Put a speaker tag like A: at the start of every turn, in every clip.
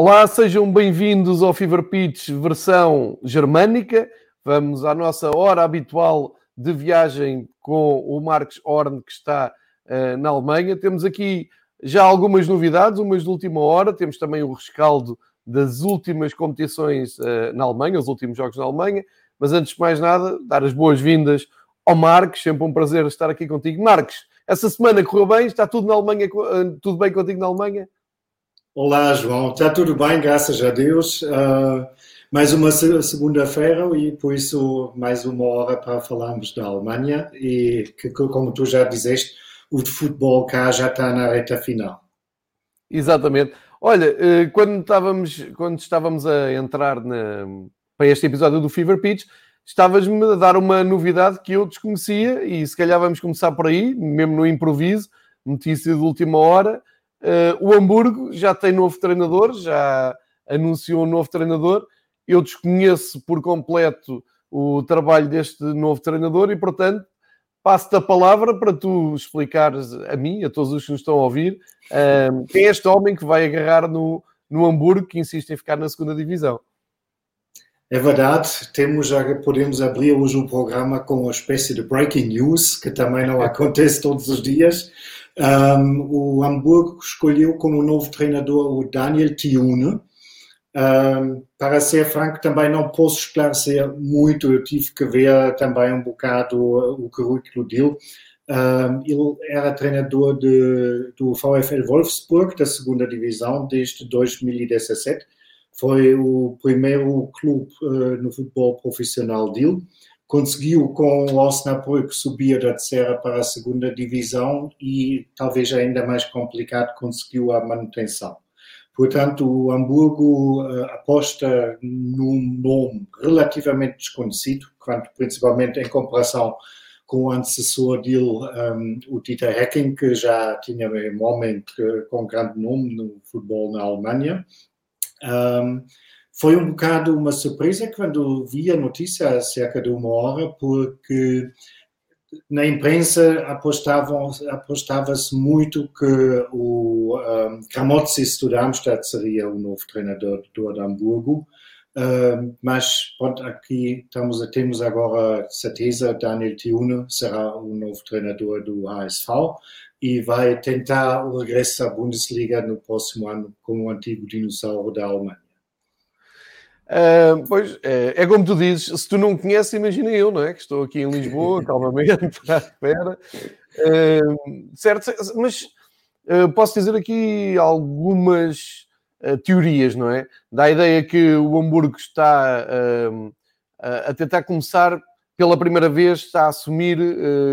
A: Olá, sejam bem-vindos ao Fever Pitch versão germânica. Vamos à nossa hora habitual de viagem com o Marcos Horn, que está uh, na Alemanha. Temos aqui já algumas novidades, umas de última hora. Temos também o rescaldo das últimas competições uh, na Alemanha, os últimos jogos na Alemanha. Mas antes de mais nada, dar as boas-vindas ao Marcos. Sempre um prazer estar aqui contigo. Marcos, essa semana correu bem? Está tudo na Alemanha, eh, tudo bem contigo na Alemanha?
B: Olá, João. Está tudo bem, graças a Deus. Uh, mais uma segunda-feira e, por isso, mais uma hora para falarmos da Alemanha e que, como tu já disseste, o de futebol cá já está na reta final.
A: Exatamente. Olha, eh, quando estávamos, quando estávamos a entrar na, para este episódio do Fever Pitch, estavas-me a dar uma novidade que eu desconhecia e se calhar vamos começar por aí, mesmo no improviso, notícia de última hora. Uh, o Hamburgo já tem novo treinador, já anunciou um novo treinador. Eu desconheço por completo o trabalho deste novo treinador e, portanto, passo-te a palavra para tu explicares a mim, a todos os que nos estão a ouvir, uh, quem é este homem que vai agarrar no, no Hamburgo, que insiste em ficar na segunda divisão.
B: É verdade, temos, podemos abrir hoje o um programa com uma espécie de breaking news, que também não acontece todos os dias. Um, o Hamburgo escolheu como novo treinador o Daniel Tiune. Um, para ser franco, também não posso esclarecer muito, eu tive que ver também um bocado o currículo dele. Um, ele era treinador de, do VfL Wolfsburg, da segunda divisão, desde 2017. Foi o primeiro clube uh, no futebol profissional dele conseguiu com o Osnabrück subir da terceira para a segunda divisão e talvez ainda mais complicado conseguiu a manutenção. Portanto, o Hamburgo uh, aposta num nome relativamente desconhecido, quanto, principalmente em comparação com o antecessor dele, um, o Dieter Hecking, que já tinha um homem com grande nome no futebol na Alemanha. Um, foi um bocado uma surpresa quando vi a notícia há cerca de uma hora, porque na imprensa apostava-se apostava muito que o um, Kramotzis do Darmstadt seria o novo treinador do Hamburgo, mas pronto, aqui estamos, temos agora certeza Daniel Tiune será o novo treinador do ASV e vai tentar o regresso à Bundesliga no próximo ano com o antigo dinossauro da Alemanha.
A: Uh, pois, é, é, como tu dizes, se tu não conheces, imagina eu, não é? Que estou aqui em Lisboa, calmamente, à espera. Uh, certo, mas uh, posso dizer aqui algumas teorias, não é? Da ideia que o Hamburgo está a tentar começar pela primeira vez, está a assumir,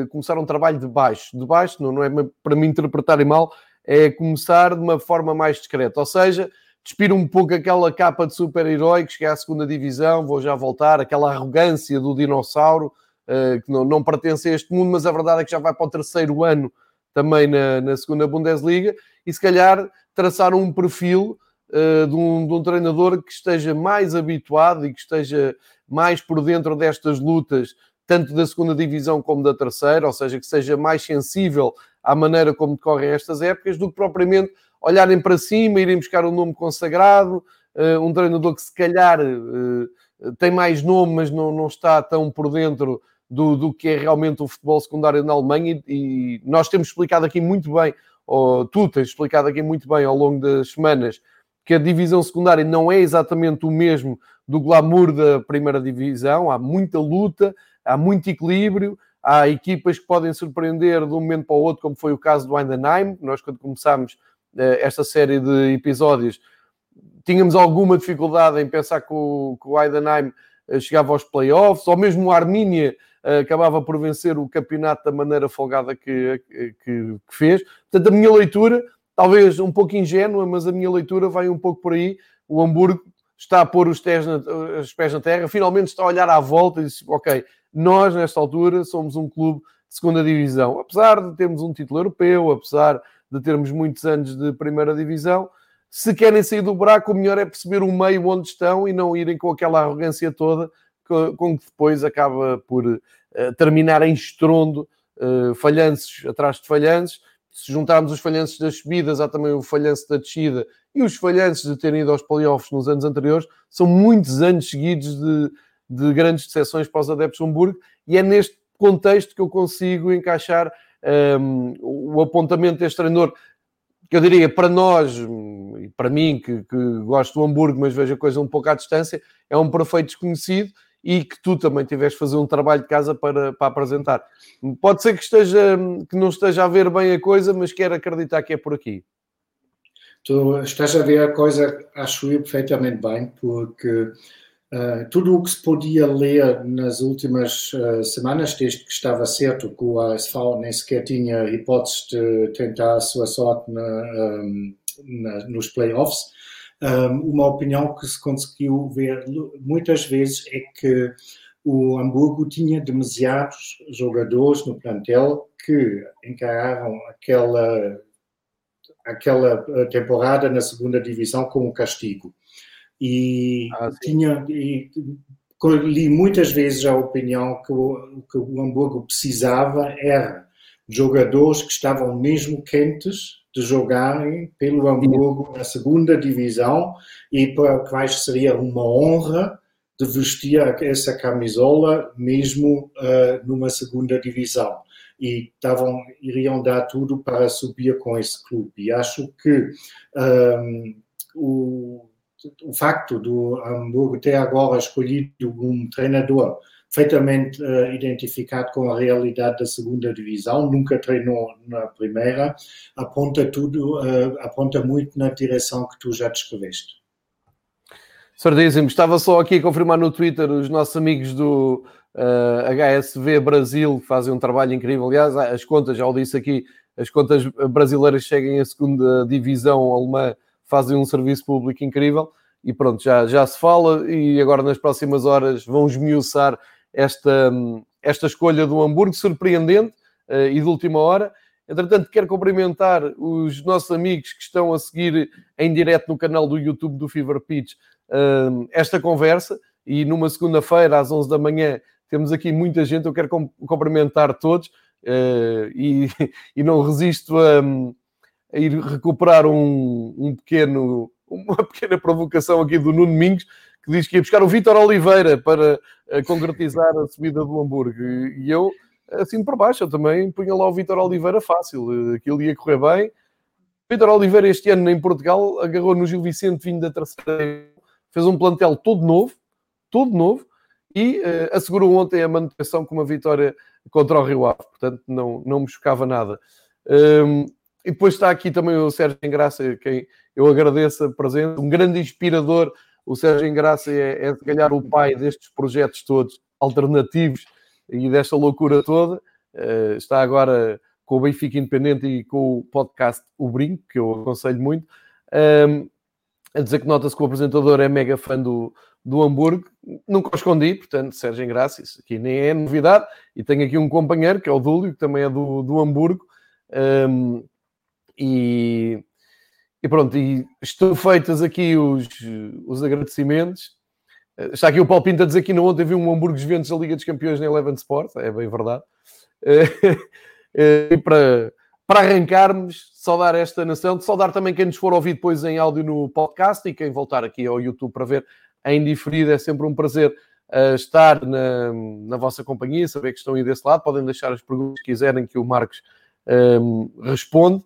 A: começar um trabalho de baixo. De baixo, não, não é para me interpretarem mal, é começar de uma forma mais discreta. Ou seja, despir um pouco aquela capa de super-herói que chega à segunda divisão, vou já voltar, aquela arrogância do dinossauro uh, que não, não pertence a este mundo, mas a verdade é que já vai para o terceiro ano também na, na segunda Bundesliga e se calhar traçar um perfil uh, de, um, de um treinador que esteja mais habituado e que esteja mais por dentro destas lutas, tanto da segunda divisão como da terceira, ou seja, que seja mais sensível à maneira como decorrem estas épocas, do que propriamente olharem para cima, irem buscar um nome consagrado, uh, um treinador que se calhar uh, tem mais nome, mas não, não está tão por dentro do, do que é realmente o futebol secundário na Alemanha. E, e nós temos explicado aqui muito bem, ou tu tens explicado aqui muito bem ao longo das semanas, que a divisão secundária não é exatamente o mesmo do glamour da primeira divisão, há muita luta, há muito equilíbrio, há equipas que podem surpreender de um momento para o outro, como foi o caso do Heidenheim. Nós, quando começámos eh, esta série de episódios, tínhamos alguma dificuldade em pensar que o, que o Heidenheim eh, chegava aos playoffs, ou mesmo o Armínia eh, acabava por vencer o campeonato da maneira folgada que, que, que, fez. Portanto, a minha leitura, talvez um pouco ingênua, mas a minha leitura vai um pouco por aí. O Hamburgo está a pôr os pés na, os pés na terra, finalmente está a olhar à volta e diz: Ok, nós nesta altura somos um clube de segunda divisão, apesar de termos um título europeu, apesar de termos muitos anos de primeira divisão. Se querem sair do buraco, o melhor é perceber o meio onde estão e não irem com aquela arrogância toda com que depois acaba por uh, terminar em estrondo, uh, falhanços atrás de falhanços, se juntarmos os falhanços das subidas, há também o falhanço da descida e os falhanços de terem ido aos playoffs nos anos anteriores, são muitos anos seguidos de, de grandes decepções para os adeptos de Hamburgo e é neste contexto que eu consigo encaixar um, o apontamento deste treinador, que eu diria para nós, e para mim, que, que gosto do Hamburgo, mas vejo a coisa um pouco à distância, é um perfeito desconhecido e que tu também tiveste de fazer um trabalho de casa para, para apresentar. Pode ser que, esteja, que não esteja a ver bem a coisa, mas quero acreditar que é por aqui.
B: Tu estás a ver a coisa, acho eu, perfeitamente bem, porque Uh, tudo o que se podia ler nas últimas uh, semanas, desde que estava certo que o ASV nem sequer tinha hipótese de tentar a sua sorte na, um, na, nos playoffs, um, uma opinião que se conseguiu ver muitas vezes é que o Hamburgo tinha demasiados jogadores no plantel que encararam aquela, aquela temporada na segunda divisão como castigo e ah, tinha e, li muitas vezes a opinião que o, que o Hamburgo precisava era jogadores que estavam mesmo quentes de jogarem pelo Hamburgo na segunda divisão e para quais seria uma honra de vestir essa camisola mesmo uh, numa segunda divisão. E estavam iriam dar tudo para subir com esse clube. E acho que um, o o facto do Hamburgo ter agora escolhido um treinador perfeitamente uh, identificado com a realidade da segunda divisão, nunca treinou na primeira, aponta tudo, uh, aponta muito na direção que tu já descreveste.
A: Certíssimo. Estava só aqui a confirmar no Twitter os nossos amigos do uh, eh, HSV Brasil, que fazem um trabalho incrível. Aliás, as contas, já o disse aqui, as contas brasileiras chegam à segunda divisão alemã fazem um serviço público incrível e pronto, já, já se fala e agora nas próximas horas vão esmiuçar esta, esta escolha do Hamburgo, surpreendente uh, e de última hora. Entretanto, quero cumprimentar os nossos amigos que estão a seguir em direto no canal do YouTube do Fever Pitch uh, esta conversa e numa segunda-feira às 11 da manhã temos aqui muita gente, eu quero cumprimentar todos uh, e, e não resisto a a ir recuperar um, um pequeno, uma pequena provocação aqui do Nuno Domingos, que diz que ia buscar o Vítor Oliveira para uh, concretizar a subida do Hamburgo. E eu, assim por baixo, eu também punha lá o Vítor Oliveira fácil, aquilo ia correr bem. Vítor Oliveira, este ano em Portugal, agarrou no Gil Vicente vindo da terceira, fez um plantel todo novo, todo novo, e uh, assegurou ontem a manutenção com uma vitória contra o Rio Ave, portanto não, não me chocava nada. Um, e depois está aqui também o Sérgio Engraça, quem eu agradeço a presença, um grande inspirador. O Sérgio Engraça é, é se calhar o pai destes projetos todos alternativos e desta loucura toda. Uh, está agora com o Benfica Independente e com o podcast O Brinco, que eu aconselho muito. Um, a dizer que nota-se que o apresentador é mega fã do, do Hamburgo. Nunca o escondi, portanto, Sérgio Engraça, isso aqui nem é novidade. E tenho aqui um companheiro, que é o Dúlio, que também é do, do Hamburgo. Um, e, e pronto, e estão feitas aqui os, os agradecimentos. Eh, está aqui o Paulo Pinto a dizer que não ontem viu um Hamburgo Juventus da Liga dos Campeões na Eleven Sport, é bem verdade. Eh, eh, e para, para arrancarmos, saudar esta nação, saudar também quem nos for ouvir depois em áudio no podcast e quem voltar aqui ao YouTube para ver em diferido, é sempre um prazer estar na, na vossa companhia, saber que estão aí desse lado, podem deixar as perguntas que quiserem que o Marcos um, responde.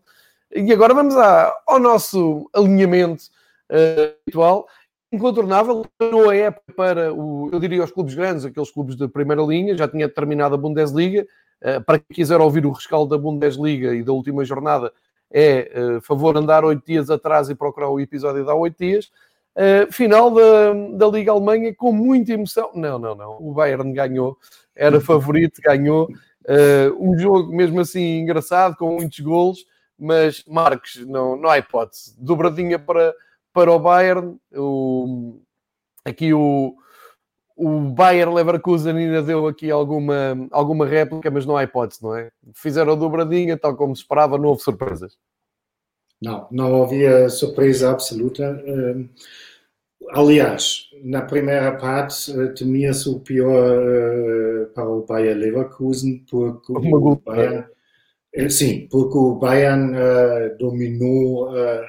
A: E agora vamos ao nosso alinhamento uh, habitual. Incontornável, não é para, o, eu diria, os clubes grandes, aqueles clubes de primeira linha, já tinha terminado a Bundesliga. Uh, para quem quiser ouvir o rescaldo da Bundesliga e da última jornada, é uh, favor andar oito dias atrás e procurar o episódio de há oito dias. Uh, final da, da Liga Alemanha com muita emoção. Não, não, não. O Bayern ganhou, era favorito, ganhou. Uh, um jogo mesmo assim engraçado, com muitos golos mas Marcos, não, não há hipótese. Dobradinha para, para o Bayern, o, aqui o, o Bayern Leverkusen ainda deu aqui alguma, alguma réplica, mas não há hipótese, não é? Fizeram a dobradinha, tal como se esperava, não houve surpresas.
B: Não, não havia surpresa absoluta. Hum, aliás, na primeira parte eh, temia-se o pior eh, para o Bayern Leverkusen, porque o Bayern Sim, porque o Bayern uh, dominou uh,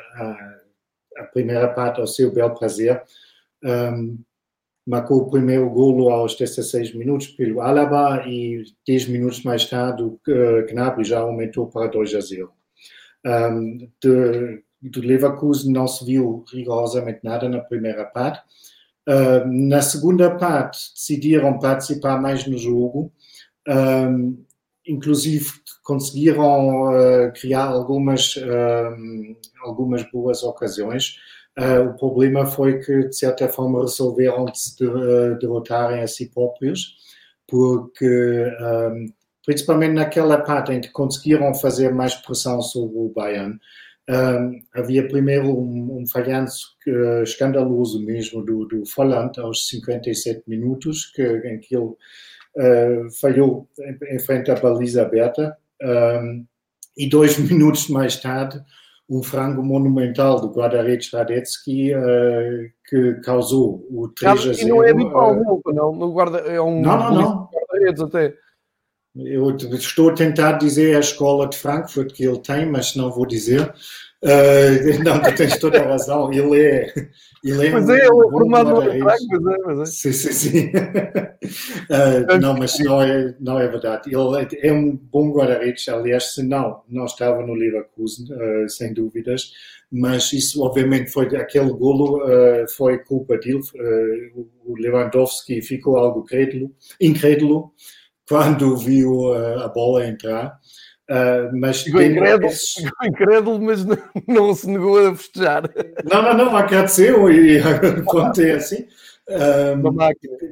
B: a, primeira parte ao seu bel prazer. Um, marcou o primeiro golo aos 16 minutos pelo Alaba e 10 minutos mais tarde o Gnabry já aumentou para 2 a 0. Um, de, do Leverkusen não se viu rigorosamente nada na primeira parte. Uh, na segunda parte decidiram participar mais no jogo, um, inclusive conseguiram uh, criar algumas, uh, algumas boas ocasiões. Uh, o problema foi que, de certa forma, resolveram se de, derrotarem a si próprios, porque, um, principalmente naquela parte em que conseguiram fazer mais pressão sobre o Bayern, um, havia primeiro um, um falhanço escandaloso mesmo do, do Folland aos 57 minutos, que, em que ele uh, falhou em, em, frente à baliza aberta. Um, e dois minutos mais tarde, um frango monumental do guarda-redes Radetzky uh, que causou o 3 a 0.
A: E não é habitual, uh, não, no guarda, é um
B: não, não, não.
A: guarda-redes até.
B: Eu estou a tentar dizer a escola de Frankfurt que ele tem, mas não vou dizer. Uh, não, tu tens toda a razão. Ele é. Ele é
A: mas é, ele é formado no mas é, mas é.
B: Sim, sim, sim. Uh, não, mas não é, não é verdade. Ele é, é um bom guarda-redes. Aliás, se não, não estava no Leverkusen, uh, sem dúvidas. Mas isso, obviamente, foi aquele golo foi culpa dele. o Lewandowski ficou algo crédulo, incrédulo quando viu a bola entrar. Uh, mas
A: ficou incrédulo, esses... incrédulo, mas não, não, se negou a festejar.
B: Não, não, não, aconteceu e contei assim. Um,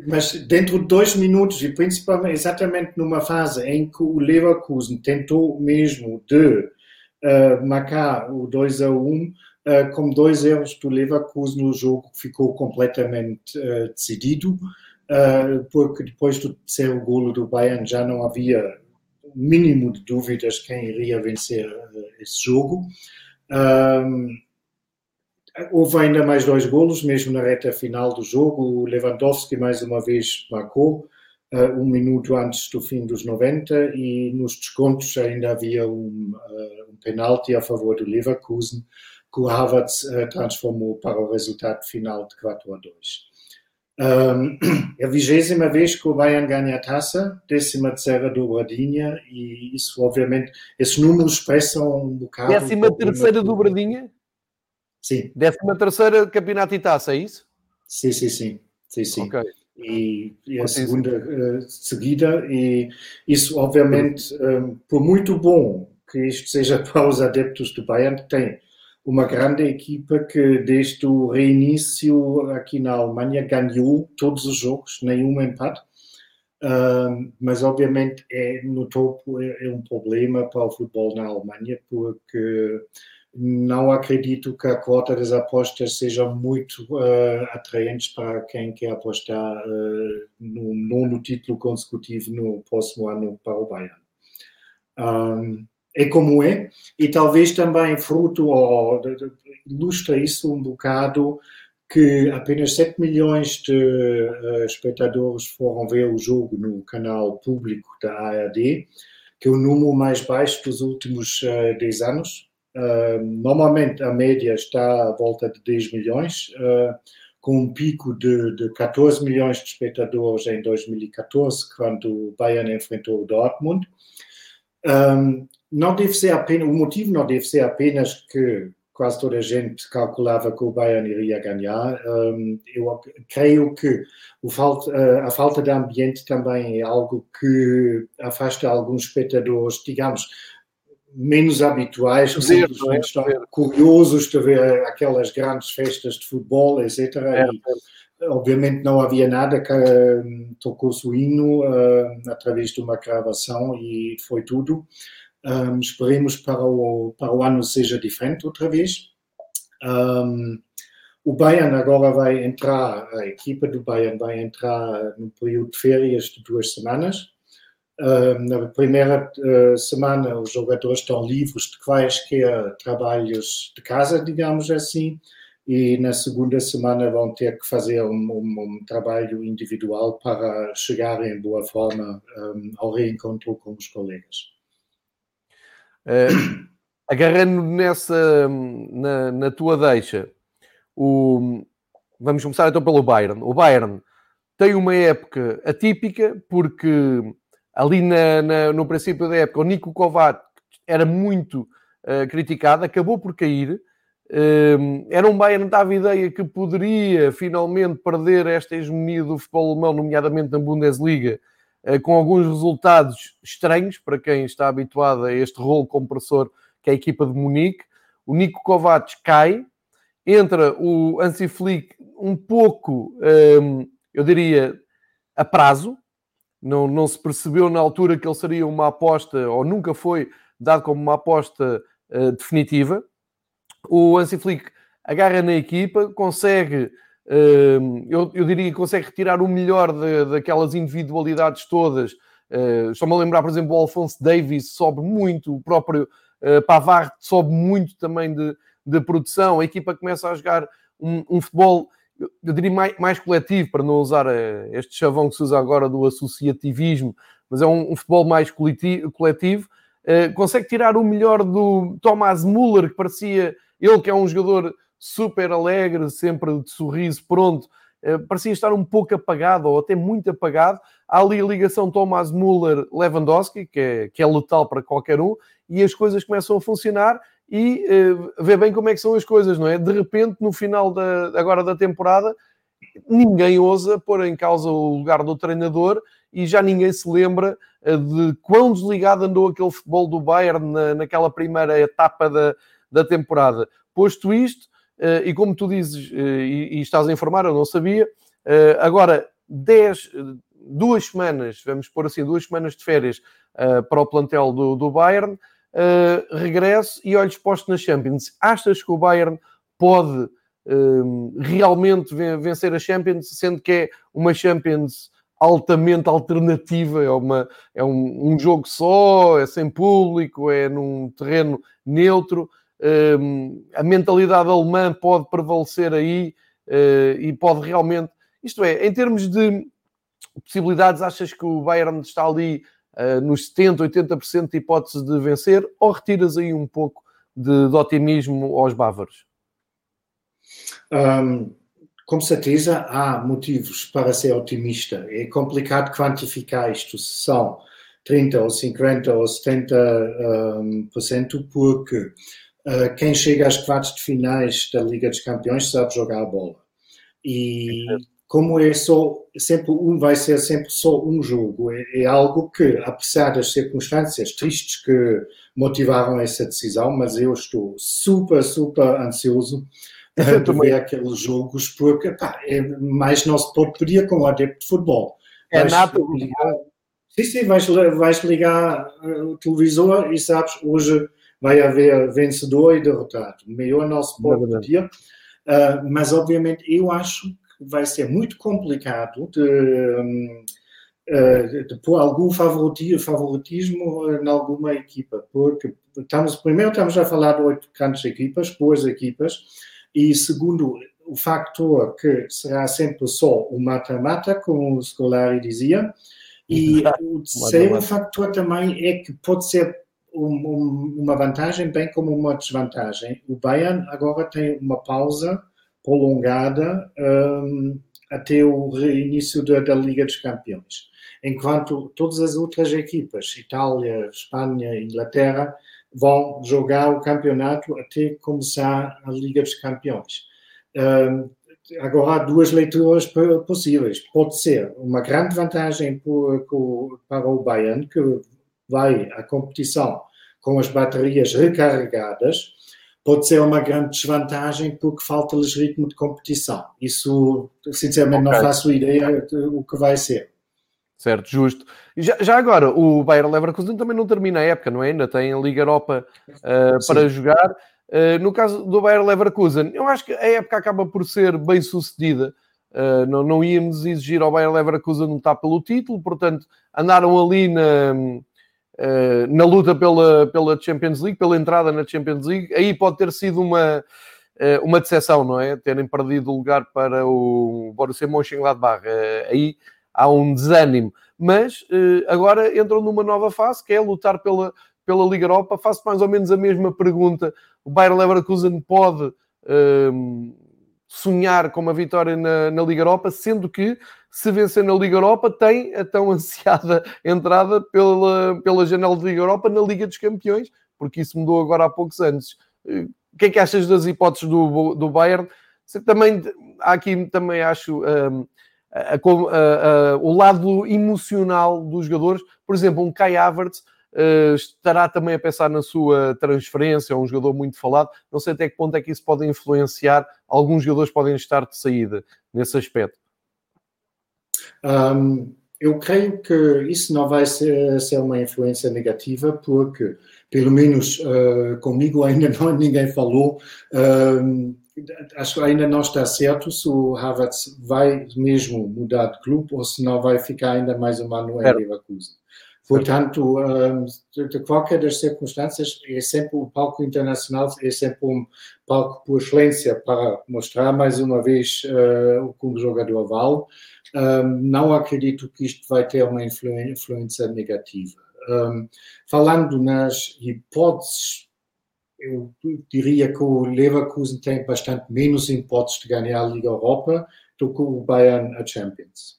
B: mas dentro de dois minutos, e principalmente exatamente numa fase em que o Leverkusen tentou mesmo de uh, marcar o 2 a 1, uh, com dois erros do Leverkusen, o jogo ficou completamente uh, decidido, porque depois do terceiro golo do Bayern já não havia mínimo de dúvidas quem iria vencer eh, esse jogo. Um, houve ainda mais dois golos, mesmo na reta final do jogo. O Lewandowski, mais uma vez, marcou. Uh, um minuto antes do fim dos 90 e nos descontos ainda havia um, uh, um penalti a favor do Leverkusen que o Havertz uh, transformou para o resultado final de 4 a 2. É a vigésima vez que o Bayern ganha a taça, décima terceira dobradinha, e isso, obviamente, esses números expressam um bocado.
A: Décima terceira dobradinha?
B: Sim.
A: Décima terceira campeonato e taça, é isso?
B: Sim, sim, sim. sim, sim. Okay. E, e, a segunda uh, seguida, e isso, obviamente, um, por muito bom que isto seja para os adeptos do Bayern, tem uma grande equipa que desde o reinício aqui na Alemanha ganhou todos os jogos, nenhum empate. Uh, mas obviamente é, no topo é, é, um problema para o futebol na Alemanha porque não acredito que a cota das apostas seja muito uh, atraente para quem quer apostar uh, no nono título consecutivo no próximo ano para o Bayern. É como é, e talvez também fruto, ou ilustra isso um bocado, que apenas 7 milhões de uh, espectadores foram ver o jogo no canal público da ARD, que é o número mais baixo dos últimos uh, eh, 10 anos. Uh, normalmente a média está à volta de 10 milhões, uh, com um pico de, de 14 milhões de espectadores em 2014, quando o Bayern enfrentou o Dortmund. Um, não deve ser apenas, o motivo não deve ser apenas que quase toda a gente calculava que o Bayern iria ganhar. Um, eu creio que falta, a falta de ambiente também é algo que afasta alguns espectadores, digamos, menos habituais, simplesmente estão curiosos de ver aquelas grandes festas de futebol, etc. É, e, obviamente não havia nada que um, tocou-se o hino uh, através de uma gravação e foi tudo. Um, esperemos para o, para o ano seja diferente outra vez. Um, o Bayern agora vai entrar, a equipa do Bayern vai entrar no período de férias de duas semanas. Uh, na primeira uh, semana, os jogadores estão livres de quaisquer trabalhos de casa, digamos assim, e na segunda semana vão ter que fazer um, um, um trabalho individual para chegar em boa forma um, ao reencontro com os colegas.
A: Uh, agarrando nessa, na, na, tua deixa, o, vamos começar então pelo Bayern. O Bayern tem uma época atípica, porque ali na, na, no princípio da época o Nico Kovac era muito uh, criticado, acabou por cair. Uh, era um Bayern que dava ideia que poderia finalmente perder esta hegemonia do futebol alemão, nomeadamente na Bundesliga, com alguns resultados estranhos para quem está habituado a este rolo compressor que é a equipa de Munique. O Nico Kovac cai, entra o Hansi Flick um pouco, um, eu diria, a prazo. Não, não se percebeu na altura que ele seria uma aposta, ou nunca foi dado como uma aposta uh, definitiva. O Hansi Flick agarra na equipa, consegue, eu, eu diria que consegue retirar o melhor de, daquelas individualidades todas. Estou-me a lembrar, por exemplo, o Alfonso Davis sobe muito, o próprio uh, Pavard sobe muito também de, de produção. A equipa começa a jogar um, um futebol eu diria mais, mais, coletivo, para não usar uh, este chavão que se usa agora do associativismo, mas é um, um futebol mais coletivo, coletivo uh, consegue tirar o melhor do Thomas Müller, que parecia, ele que é um jogador super alegre, sempre de sorriso, pronto, uh, parecia estar um pouco apagado, ou até muito apagado. Há ali a ligação Thomas Müller-Lewandowski, que é, que é letal para qualquer um, e as coisas começam a funcionar, e uh, vê bem como é que são as coisas, não é? De repente, no final da, agora da temporada, ninguém ousa pôr em causa o lugar do treinador e já ninguém se lembra uh, de quão desligado andou aquele futebol do Bayern na, naquela primeira etapa da, da temporada. Posto isto, e como tu dizes, e, e, estás a informar, eu não sabia, agora 10, duas semanas, vamos pôr assim, duas semanas de férias para o plantel do, do Bayern, regresso e olhos postos na Champions. Achas que o Bayern pode realmente vencer a Champions, sendo que é uma Champions altamente alternativa, é, uma, é um, um jogo só, é sem público, é num terreno neutro. A mentalidade alemã pode prevalecer aí uh, e pode realmente. Isto é, em termos de possibilidades, achas que o Bayern está ali uh, nos 70%, 80% de hipóteses de vencer, ou retiras aí um pouco de, de otimismo aos bávaros?
B: Um, com certeza há motivos para ser otimista. É complicado quantificar isto, se são 30 ou 50 ou 70%, um, porque quem chega às quartas de finais da Liga dos Campeões sabe jogar a bola. E como é só sempre um vai ser sempre só um jogo. É, é, algo que apesar das circunstâncias tristes que motivaram essa decisão mas eu estou super super ansioso de ver aqueles jogos porque pá, é mais não se pode pedir com o adepto de futebol.
A: É nada ligar,
B: sim, sim, vais, vais ligar eh, o televisor e sabes hoje vai haver vencedor e derrotado. Melhor não se pode pedir uh, mas obviamente eu acho vai ser muito complicado de, hum, eh, de pôr algum favoritismo em alguma equipa, porque estamos, primeiro estamos a falar de oito grandes equipas, boas equipas, e segundo, o factor que será sempre só o mata-mata, como o Scolari dizia, e o terceiro factor também é que pode ser um, um, uma vantagem, bem como uma desvantagem. O Bayern agora tem uma pausa prolongada um, até o reinício da, da, Liga dos Campeões. Enquanto todas as outras equipas, Itália, Espanha, Inglaterra, vão jogar o campeonato até começar a Liga dos Campeões. Um, agora há duas leituras possíveis. Pode ser uma grande vantagem para o Bayern, que vai à competição com as baterias recarregadas, pode ser uma grande desvantagem porque falta-lhes ritmo de competição. Isso, sinceramente, okay. não faço ideia do que vai ser.
A: Certo, justo. Já, já, agora, o Bayern Leverkusen também não termina a época, não é? Ainda tem a Liga Europa uh, para jogar. Uh, no caso do Bayern Leverkusen, eu acho que a época acaba por ser bem sucedida. Uh, não, não íamos exigir ao Bayern Leverkusen lutar pelo título, portanto, andaram ali na, eh, na luta pela, pela Champions League, pela entrada na Champions League, aí pode ter sido uma, uh, uma decepção, não é? Terem perdido o lugar para o Borussia Mönchengladbach. Uh, aí há um desânimo. Mas agora entram numa nova fase, que é lutar pela, pela Liga Europa, faço mais ou menos a mesma pergunta. O Bayer Leverkusen pode sonhar com uma vitória na, na, Liga Europa, sendo que se vencer na Liga Europa tem a tão ansiada entrada pela, pela janela da Liga Europa na Liga dos Campeões, porque isso mudou agora há poucos anos. O que é que achas das hipóteses do, do Bayern? Também, aqui também acho um, a, a, a, o lado emocional dos jogadores. Por exemplo, um Kai Havertz estará também a pensar na sua transferência, é um jogador muito falado. Não sei até que ponto é que isso pode influenciar. Alguns jogadores podem estar de saída nesse aspecto.
B: Um, eu creio que isso não vai ser, ser, uma influência negativa, porque, pelo menos uh, comigo, ainda não, ninguém falou. Uh, acho que ainda não está certo se o Havertz vai mesmo mudar de clube ou se não vai ficar ainda mais um ano em Leverkusen. Portanto, de qualquer das circunstâncias, é sempre o palco internacional, é sempre um palco por excelência para mostrar mais uma vez uh, o que um jogador vale. Um, não acredito que isto vai ter uma influência negativa. Um, falando nas hipóteses, eu diria que o Leverkusen tem bastante menos hipóteses de ganhar a Liga Europa do que o Bayern a Champions.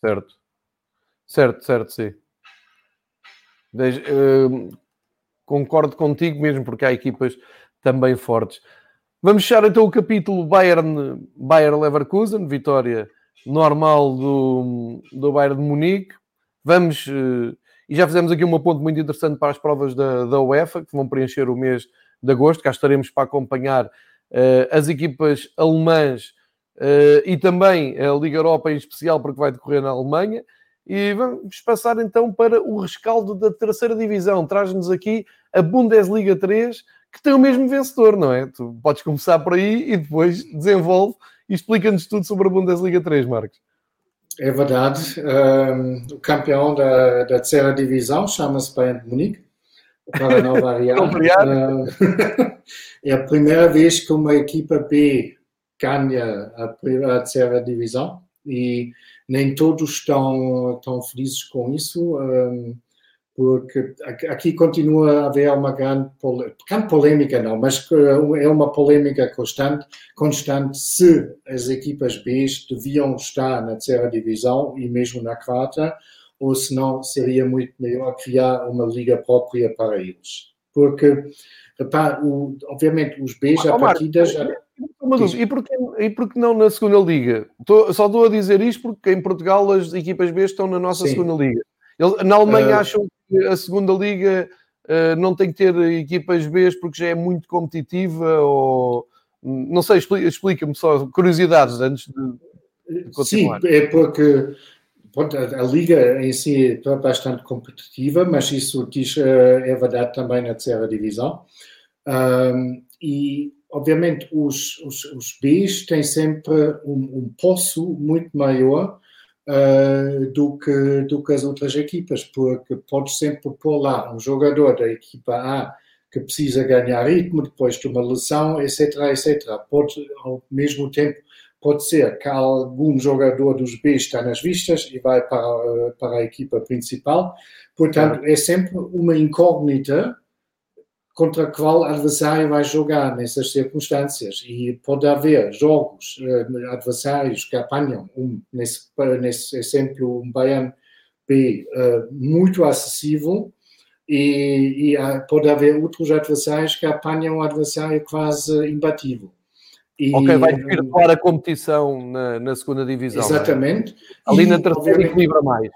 A: Certo. Certo, certo, sim. Uh, concordo contigo mesmo, porque há equipas também fortes. Vamos fechar então o capítulo Bayern, Bayern Leverkusen, vitória normal do, do Bayern de Munique. Vamos, uh, e já fizemos aqui uma ponto muito interessante para as provas da, da UEFA, que vão preencher o mês de agosto. Cá estaremos para acompanhar uh, as equipas alemãs uh, e também a Liga Europa em especial, porque vai decorrer na Alemanha. E vamos passar então para o rescaldo da terceira divisão. Traz-nos aqui a Bundesliga 3, que tem o mesmo vencedor, não é? Tu podes começar por aí e depois desenvolve e explica-nos tudo sobre a Bundesliga 3, Marcos.
B: É verdade. Um, o campeão da, da terceira divisão chama-se Bayern de Munique, para não variar. um, é a primeira vez que uma equipa B ganha a, a terceira divisão e nem todos estão, estão felizes com isso, um, porque aqui continua a haver uma grande, grande polêmica, não, mas é uma polêmica constante, constante se as equipas B deviam estar na terceira divisão e mesmo na quarta, ou se não seria muito melhor criar uma liga própria para eles. Porque, o, obviamente, os B já partidas... Já
A: e porquê, e porquê não na segunda liga? Tô, só estou a dizer isto porque em Portugal as equipas B estão na nossa Sim. segunda liga. na Alemanha uh... acham que a segunda liga uh, não tem que ter equipas B porque já é muito competitiva ou não sei, explica-me só curiosidades antes de, de
B: continuar. Sim, é porque pronto, a, a, liga em si é bastante competitiva, mas isso diz, é verdade também na terceira divisão. Um, e obviamente, os, os, os Bs têm sempre um, um poço muito maior uh, do, que, do que as outras equipas, porque podes sempre pôr lá um jogador da equipa A que precisa ganhar ritmo depois de uma lesão, etc, etc. Pode, ao mesmo tempo, pode ser que algum jogador dos B está nas vistas e vai para, para a equipa principal. Portanto, é sempre uma incógnita contra qual adversário vai jogar nessas circunstâncias. E pode haver jogos, uh, adversários que apanham, um, nesse, nesse exemplo, um Bayern B uh, muito acessível, e, e pode haver outros adversários que apanham um adversário quase imbatível.
A: E, ok, vai desvirtuar a competição na, na segunda divisão.
B: É? Exatamente.
A: É? Ali e, na terceira equilibra mais.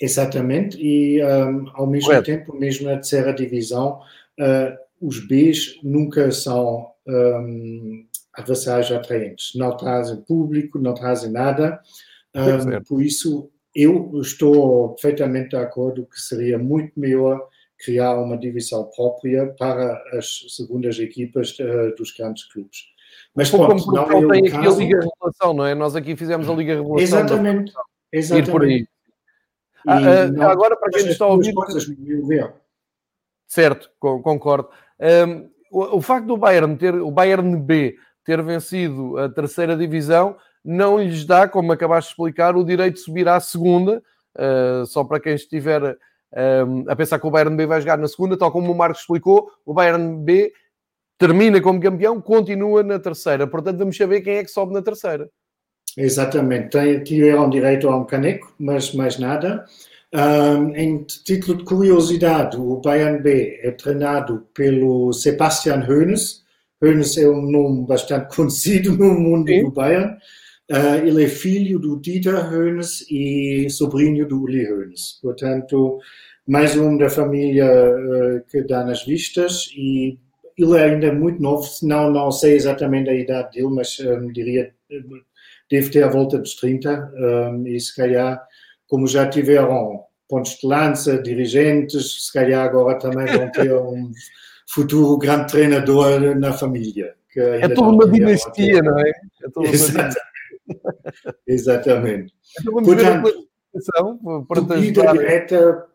B: Exatamente, e um, ao mesmo Correto. tempo, mesmo na terceira divisão, uh, os Bs nunca são um, adversários atraentes, não trazem público, não trazem nada. Um, por isso, eu estou perfeitamente de acordo que seria muito melhor criar uma divisão própria para as segundas equipas uh, dos grandes clubes.
A: Mas pronto, como não é tem aqui caso... a Liga Revelação, não é? Nós aqui fizemos a Liga Revelação.
B: Exatamente. Exatamente. Ir por aí.
A: Ah, ah, agora, para quem está a ouvir... Coisas, Certo, concordo. Um, o, o, facto do Bayern ter, o Bayern B ter vencido a terceira divisão não lhes dá, como acabaste de explicar, o direito de subir à segunda, uh, só para quem estiver um, a pensar que o Bayern B vai jogar na segunda, tal como o Marcos explicou, o Bayern B termina como campeão, continua na terceira. Portanto, vamos saber quem é que sobe na terceira.
B: Exatamente. Tiveram direito a um caneco, mas mais nada. Um, em título de curiosidade, o Bayern B é treinado pelo Sebastian Hoeneß. Hoeneß é um nome bastante conhecido no mundo Sim. do Bayern. Uh, ele é filho do Dieter Hoeneß e sobrinho do Uli Hoeneß. Portanto, mais um da família uh, que dá nas vistas e ele é ainda muito novo, não, não sei exatamente a idade dele, mas um, diria deve ter a volta dos 30 um, e se calhar como já tiveram pontos de lança, dirigentes, se calhar agora também vão ter um futuro grande treinador na família.
A: é toda uma dinastia, não é?
B: é Exatamente. Exatamente.
A: Então vamos Portanto, ver
B: a subida direta,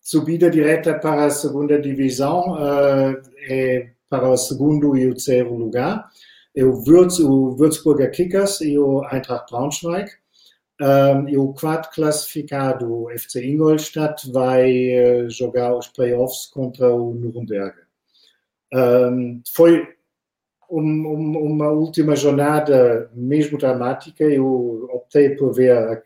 B: subida direta para a segunda divisão uh, é para o segundo e o terceiro lugar. É o, Würz, o Würzburger Kickers e o Eintracht Braunschweig. E o quarto classificado, o FC Ingolstadt, vai uh, jogar os playoffs contra o Nuremberg. Foi um, uma última jornada mesmo dramática. Eu optei por ver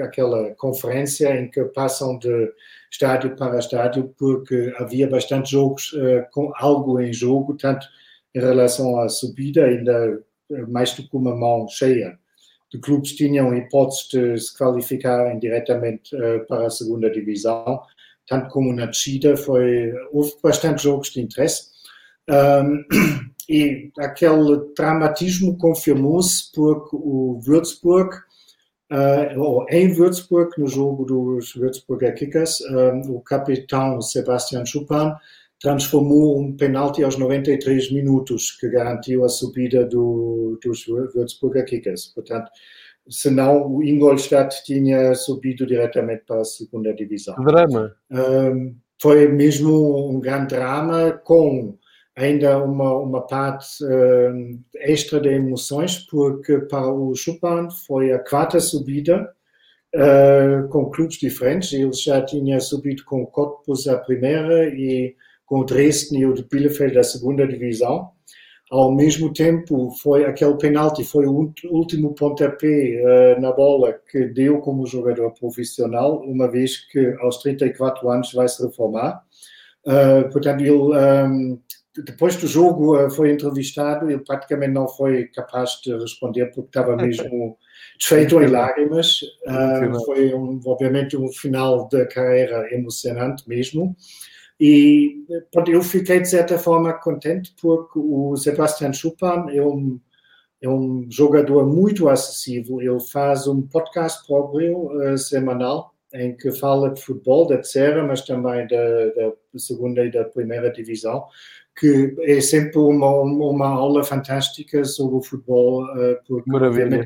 B: aquela conferência em que passam de estádio para estádio, porque havia bastante jogos uh, com algo em jogo, tanto em relação à subida, ainda mais do que uma mão cheia de clubes tinham hipóteses de se qualificarem diretamente uh, para a segunda divisão, tanto como na descida, foi, houve bastante jogos de interesse. Um, e aquele dramatismo confirmou-se porque o Würzburg, uh, ou em Würzburg, no jogo dos Würzburger Kickers, um, o capitão Sebastian Schupan transformou um penalti aos 93 minutos que garantiu a subida do, dos Würzburger Kickers. Portanto, senão o Ingolstadt tinha subido diretamente para a segunda divisão.
A: Drama.
B: Um, foi mesmo um grande drama com ainda uma, uma parte um, extra de emoções, porque para o Chupan foi a quarta subida uh, com clubes diferentes. Ele já tinha subido com o Cottbus a primeira e com o Dresden e o de Bielefeld da segunda divisão. Ao mesmo tempo, foi aquele penalti foi o último pontapé uh, na bola que deu como jogador profissional, uma vez que aos 34 anos vai se reformar. Uh, portanto, ele, um, ehm, depois do jogo uh, foi entrevistado, ele praticamente não foi capaz de responder porque estava mesmo desfeito em lágrimas. foi, um, obviamente, um final da carreira emocionante mesmo. E eu fiquei, de certa forma, contente porque o Sebastian Schupan é um, é um jogador muito acessível. Ele faz um podcast próprio uh, semanal em que fala de futebol, da terceira, mas também da, da, segunda e da primeira divisão, que é sempre uma, uma aula fantástica sobre o futebol, uh, porque
A: Maravilha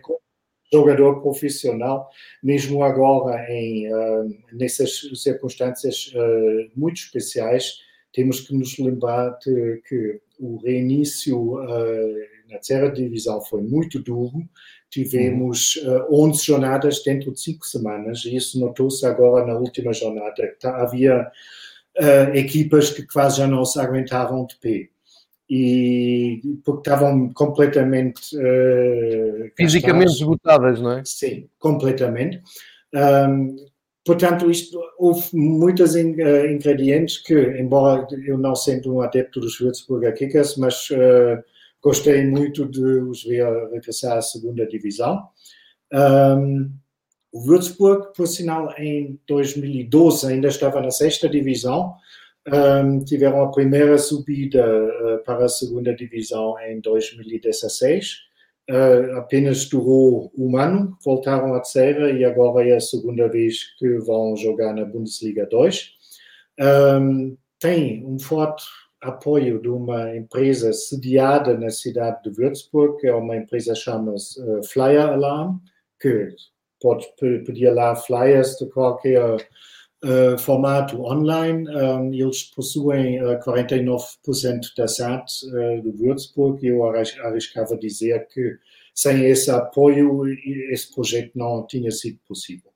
B: jogador profissional, mesmo agora em uh, nessas circunstâncias uh, muito especiais, temos que nos lembrar de, que o reinício uh, na terceira divisão foi muito duro. Tivemos uh, 11 jornadas dentro de 5 semanas, e isso notou-se agora na última jornada. Tá, havia equipas que quase já não se aguentavam de pé e porque estavam completamente uh,
A: fisicamente esgotadas, não é?
B: Sim, completamente. Um, portanto, isto, houve muitos in, uh, ingredientes que, embora eu não sendo um adepto dos Würzburger Kickers, mas uh, gostei muito de os ver regressar à segunda divisão. Um, o Würzburg, por sinal, em 2012 ainda estava na sexta divisão, um, tiveram a primeira subida uh, para a segunda divisão em 2016. Uh, eh, apenas durou um ano, voltaram à terceira e agora é a segunda vez que vão jogar na Bundesliga 2. Um, tem um forte apoio de uma empresa sediada na cidade de Würzburg, que é uma empresa chamada uh, Flyer Alarm, que pode pedir lá flyers de qualquer uh, formato online. Um, eles possuem uh, 49% da SAT uh, do Würzburg eu arriscava dizer que sem esse apoio esse projeto não tinha sido possível.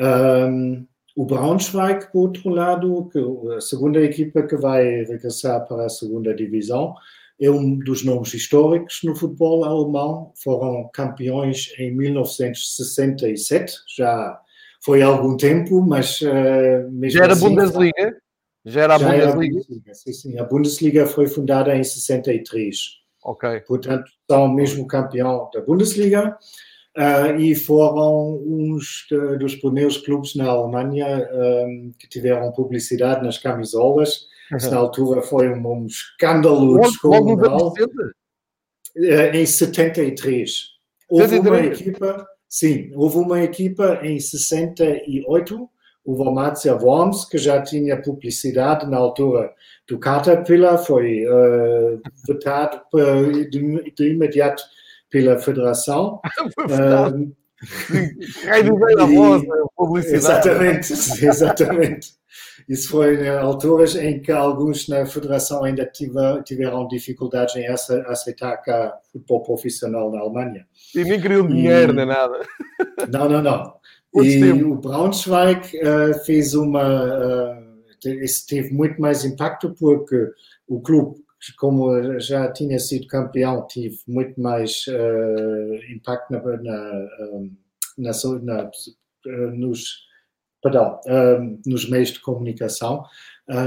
B: Um, O Braunschweig, por outro lado, a segunda equipa que vai regressar para a segunda divisão, é um dos nomes históricos no futebol alemão. Foram campeões em 1967, já foi há algum tempo, mas.
A: Uh, já era assim, Bundesliga? Já era a já Bundesliga? Era a Bundesliga.
B: Sim, sim. A Bundesliga foi fundada em 63.
A: Ok.
B: Portanto, são mesmo campeão da Bundesliga. Uh, e foram uns de, dos primeiros clubes na Alemanha um, que tiveram publicidade nas camisolas. Uhum. Na altura foi um, um escândalo descomunal. Uh, em 73. Houve 73. uma equipa, sim, houve uma equipa em 68, o Wormatia Worms, que já tinha publicidade na altura do Caterpillar, foi uh, vetado de, de imediato pela Federação.
A: um, Voz, publicidade.
B: Exatamente, exatamente. Isso foi em alturas em que alguns na Federação ainda tiveram dificuldades em aceitar cá futebol profissional na Alemanha.
A: E nem queriam dinheiro, nem nada.
B: Não, não, não. e tempo. o Braunschweig uh, fez uma. Uh, teve muito mais impacto porque o clube como já tinha sido campeão, tive muito mais uh, impacto na, na, na, na uh, nos, perdão, uh, nos meios de comunicação.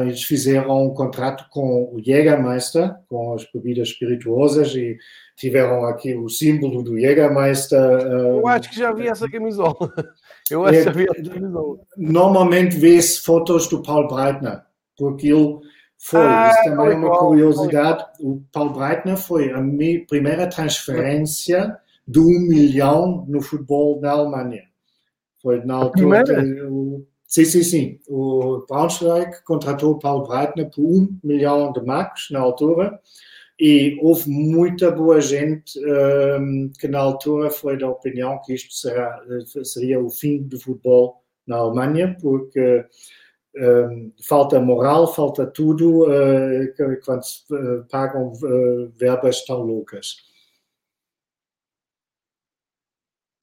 B: eles fizeram um contrato com o Jägermeister, com as bebidas espirituosas, e tiveram aqui o símbolo do Jägermeister.
A: Eu acho que já vi essa camisola. Eu acho que já vi essa camisola.
B: Normalmente vê-se fotos do Paul Breitner, porque ele foi, ah, isso também é uma curiosidade. O Paulo Breitner foi a minha primeira transferência de um milhão no futebol da Alemanha. Foi na altura. O, sim, sim, sim. O Braunschweig contratou o Paulo Breitner por um milhão de marcos na altura. E houve muita boa gente um, que na altura foi da opinião que isto será, seria o fim do futebol na Alemanha, porque falta moral, falta tudo uh, quando se uh, pagam uh, verbas tão loucas.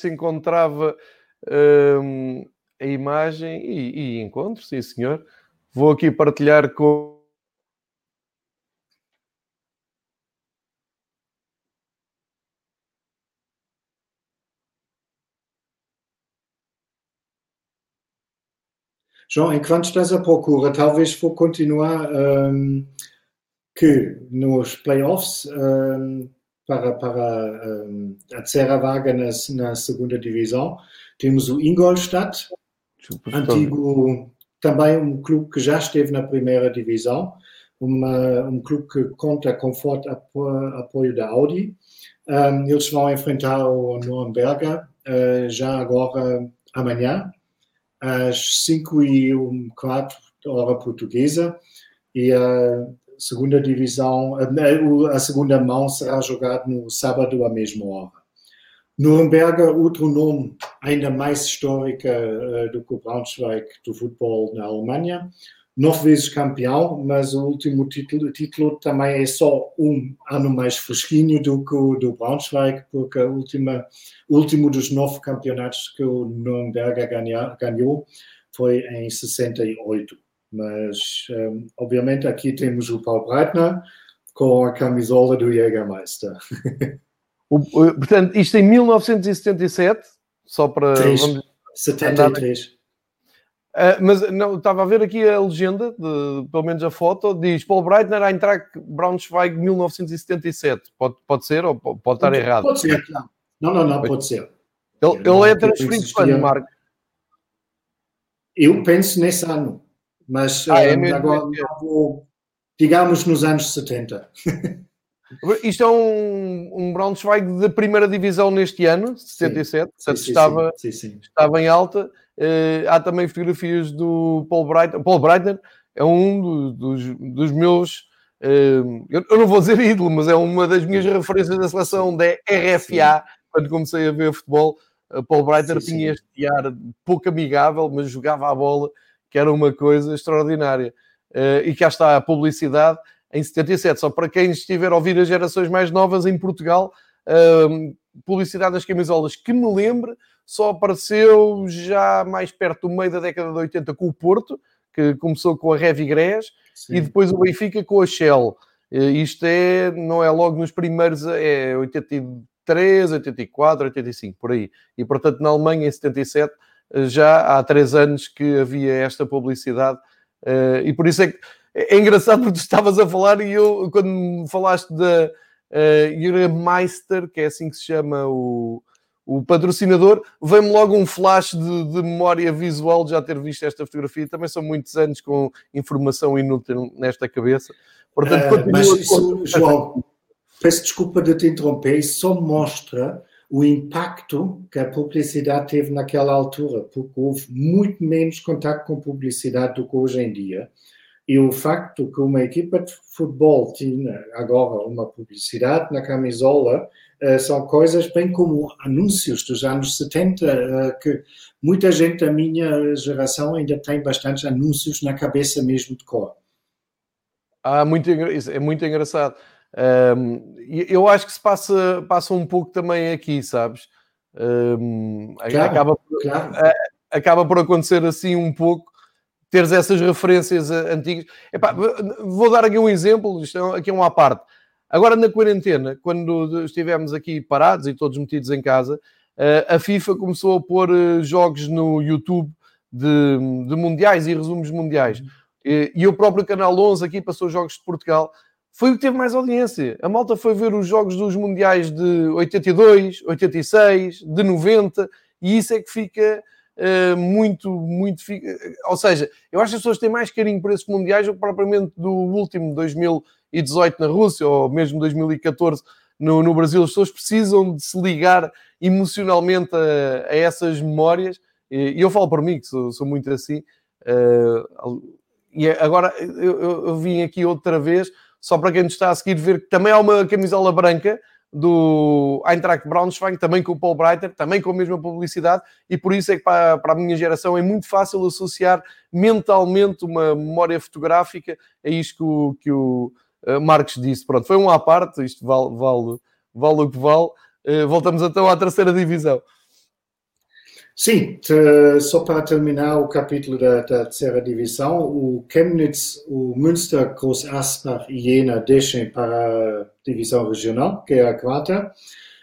A: Se encontrava a imagem e, e encontro, sim senhor. Vou aqui partilhar com
B: João, enquanto estás à procura, talvez vou continuar um, que nos playoffs um, para, para um, a terceira vaga na, na, segunda divisão temos o Ingolstadt, antigo também um clube que já esteve na primeira divisão, uma, um clube que conta com forte apoio da Audi. Um, eles vão enfrentar o Nürnberger uh, já agora amanhã, às 5 e um quarto hora portuguesa e a segunda divisão, a segunda mão será jogada no sábado à mesma hora. Nuremberg, outro nome ainda mais histórico uh, do que o Braunschweig do futebol na Alemanha, nove vezes campeão, mas o último título, título, também é só um ano mais fresquinho do que o do Braunschweig, porque o último dos nove campeonatos que o Nürnberg ganhou foi em 68. Mas, um, obviamente, aqui temos o Paul Breitner com a camisola do Jägermeister.
A: O, portanto, isto em 1977, só para.
B: 3, vamos, 73.
A: Uh, mas não, estava a ver aqui a legenda, de, pelo menos a foto, diz Paul Breitner, Eintracht Braunschweig 1977. Pode, pode ser ou pode, pode estar errado?
B: Pode ser, não. Não, não, não, pode ser.
A: Ele, ele é transferido quando, Marco?
B: Eu penso nesse ano, mas ah, é um, agora vou, digamos nos anos 70.
A: Isto é um, um Braunschweig da primeira divisão neste ano, 77, sim, sim, estava, sim, estava em alta. Uh, há também fotografias do Paul Breitner. Paul Breitner é um do, dos, dos meus. Uh, eu, eu, não vou dizer ídolo, mas é uma das minhas referências da seleção da RFA. Quando comecei a ver futebol, uh, Paul Breitner tinha este ar pouco amigável, mas jogava a bola, que era uma coisa extraordinária. e cá está a publicidade em 77. Só para quem estiver a ouvir as gerações mais novas em Portugal, publicidade das camisolas que me lembre só apareceu já mais perto do meio da década de 80 com o Porto, que começou com a Revigrés, e depois o Benfica com a Shell. Isto é, não é logo nos primeiros, é 83, 84, 85, por aí. E portanto, na Alemanha, em 77, já há três anos que havia esta publicidade, e por isso é que é engraçado porque tu estavas a falar e eu, quando me falaste da uh, Meister, que é assim que se chama o, o patrocinador, vem-me logo um flash de, de, memória visual de já ter visto esta fotografia. Também são muitos anos com informação inútil nesta cabeça.
B: Portanto, uh, mas isso, João, peço desculpa de te interromper, isso só mostra o impacto que a publicidade teve naquela altura, porque houve muito menos contato com publicidade do que hoje em dia. E o facto que uma equipa de futebol tinha agora uma publicidade na camisola uh, são coisas bem como anúncios dos anos 70, uh, eh, que muita gente da minha geração ainda tem bastantes anúncios na cabeça mesmo de cor.
A: Ah, muito, é muito engraçado. Um, eu acho que se passa, passa um pouco também aqui, sabes? Um, claro, acaba, por, claro. acaba por acontecer assim um pouco teres essas referências eh, antigas. Epá, vou dar aqui um exemplo, isto é, aqui é uma à parte. Agora na quarentena, quando estivemos aqui parados e todos metidos em casa, eh, a FIFA começou a pôr eh, jogos no YouTube de, de mundiais e resumos mundiais. E, e o próprio Canal 11 aqui passou jogos de Portugal. Foi o que teve mais audiência. A malta foi ver os jogos dos mundiais de 82, 86, de 90, e isso é que fica muito, muito. Ou seja, eu acho que as pessoas têm mais carinho por esses mundiais do que propriamente do último 2018 na Rússia ou mesmo 2014 no, no Brasil. As pessoas precisam de se ligar emocionalmente a, a essas memórias e, eu falo por mim, que sou, sou muito assim. Uh, e agora eu, eu, eu vim aqui outra vez, só para quem nos está a seguir, ver que também há uma camisola branca do Eintracht Braunschweig, também com o Paul Breiter, também com a mesma publicidade, e por isso é que para, para a minha geração é muito fácil associar mentalmente uma memória fotográfica a isto que o, que o uh, Marcos disse. Pronto, foi um à parte, isto vale, vale, vale o que vale. Uh, voltamos então à terceira divisão.
B: Sim, só para terminar o capítulo da, da, terceira divisão, o Chemnitz, o Münster, Groß Asbach e Jena deixam para a divisão regional, que é a quarta,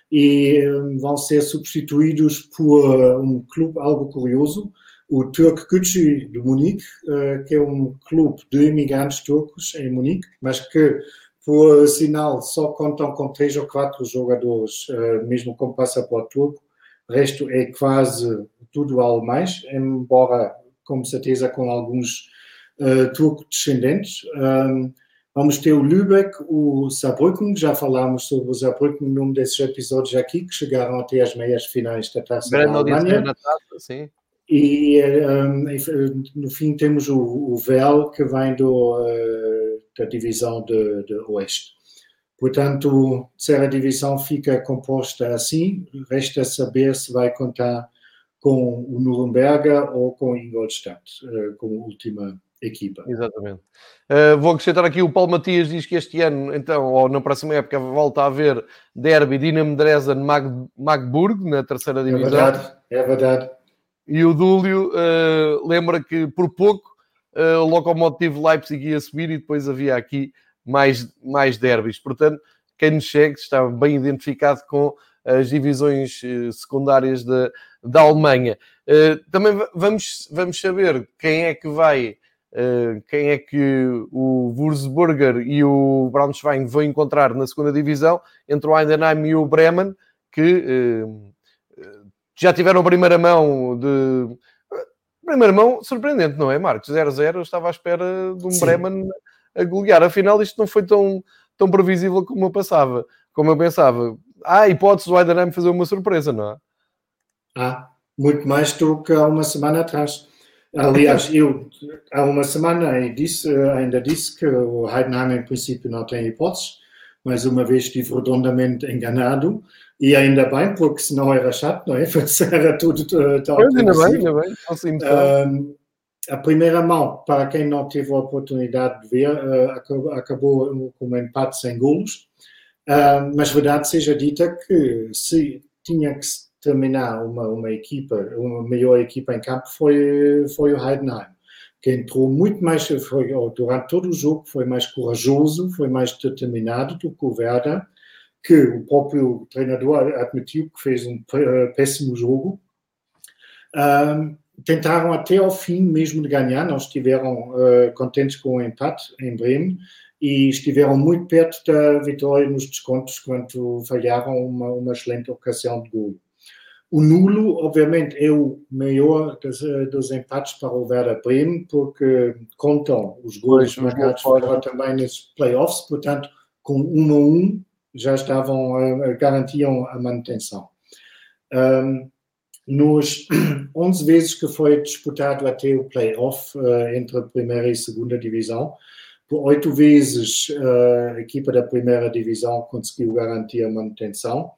B: e um, vão ser substituídos por uh, um clube algo curioso, o Türk Gücü de Munique, uh, que é um clube de imigrantes turcos em Munique, mas que por sinal só contam com três ou quatro jogadores, uh, mesmo com passaporte turco, o resto é quase tudo alemães, embora com certeza com alguns uh, turco-descendentes. Um, vamos ter o Lübeck, o Saarbrücken, já falámos sobre o Saarbrücken num desses episódios aqui, que chegaram até as meias finais da Taça da Alemanha. Na taça, sim. E um, no fim temos o, o Vel, que vem do, uh, da divisão de, de Oeste. Portanto, a terceira divisão fica composta assim, resta saber se vai contar com o Nuremberg ou com o Ingolstadt eh, como última equipa.
A: Exatamente. Uh, vou acrescentar aqui, o Paulo Matias diz que este ano, então, ou na próxima época, volta a haver Derby Dinamo Dresden Mag Magburg, na terceira divisão.
B: É verdade, é verdade.
A: E o Dúlio uh, lembra que por pouco uh, o Lokomotiv Leipzig ia subir e depois havia aqui mais, mais derbys. Portanto, quem nos segue está bem identificado com as divisões eh, secundárias da, da Alemanha. Eh, também vamos, vamos saber quem é que vai, eh, quem é que o Würzburger e o Braunschweig vão encontrar na segunda divisão, entre o Heidenheim e o Bremen, que já tiveram a primeira mão de. Primeira mão surpreendente, não é, Marcos? 0-0, eu estava à espera de um Sim. Bremen a golear. Afinal, isto não foi tão, tão previsível como eu passava, como eu pensava. Há a hipótese do Heidenheim fazer uma surpresa, não é?
B: Ah, muito mais do que há uma semana atrás. Aliás, eu há uma semana disse, ainda disse que o Heidenheim em princípio não tem hipóteses, mas uma vez estive redondamente enganado e ainda bem, porque senão era chato, não é? Era tudo tão
A: Ainda bem, ainda bem.
B: A primeira mão, para quem não teve a oportunidade de ver, uh, acabou, com um empate sem golos. Uh, mas verdade seja dita que se tinha que terminar uma, uma equipa, uma melhor equipa em campo foi, foi o Heidenheim, que entrou muito mais, foi, durante todo o jogo, foi mais corajoso, foi mais determinado do que o Werder, que o próprio treinador admitiu que fez um péssimo jogo. Tentaram até ao fim mesmo de ganhar, não estiveram uh, contentes com o empate em Bremen e estiveram muito perto da vitória nos descontos quando falharam uma, uma excelente ocasião de gol. O nulo, obviamente, é o maior dos, dos empates para o Werder Bremen, porque contam os gols marcados fora também nesses playoffs, portanto, com 1 a 1 já estavam, uh, garantiam a manutenção. Um, nos 11 vezes que foi disputado até o playoff uh, entre a primeira e segunda divisão, por oito vezes uh, a equipa da primeira divisão conseguiu garantir a manutenção.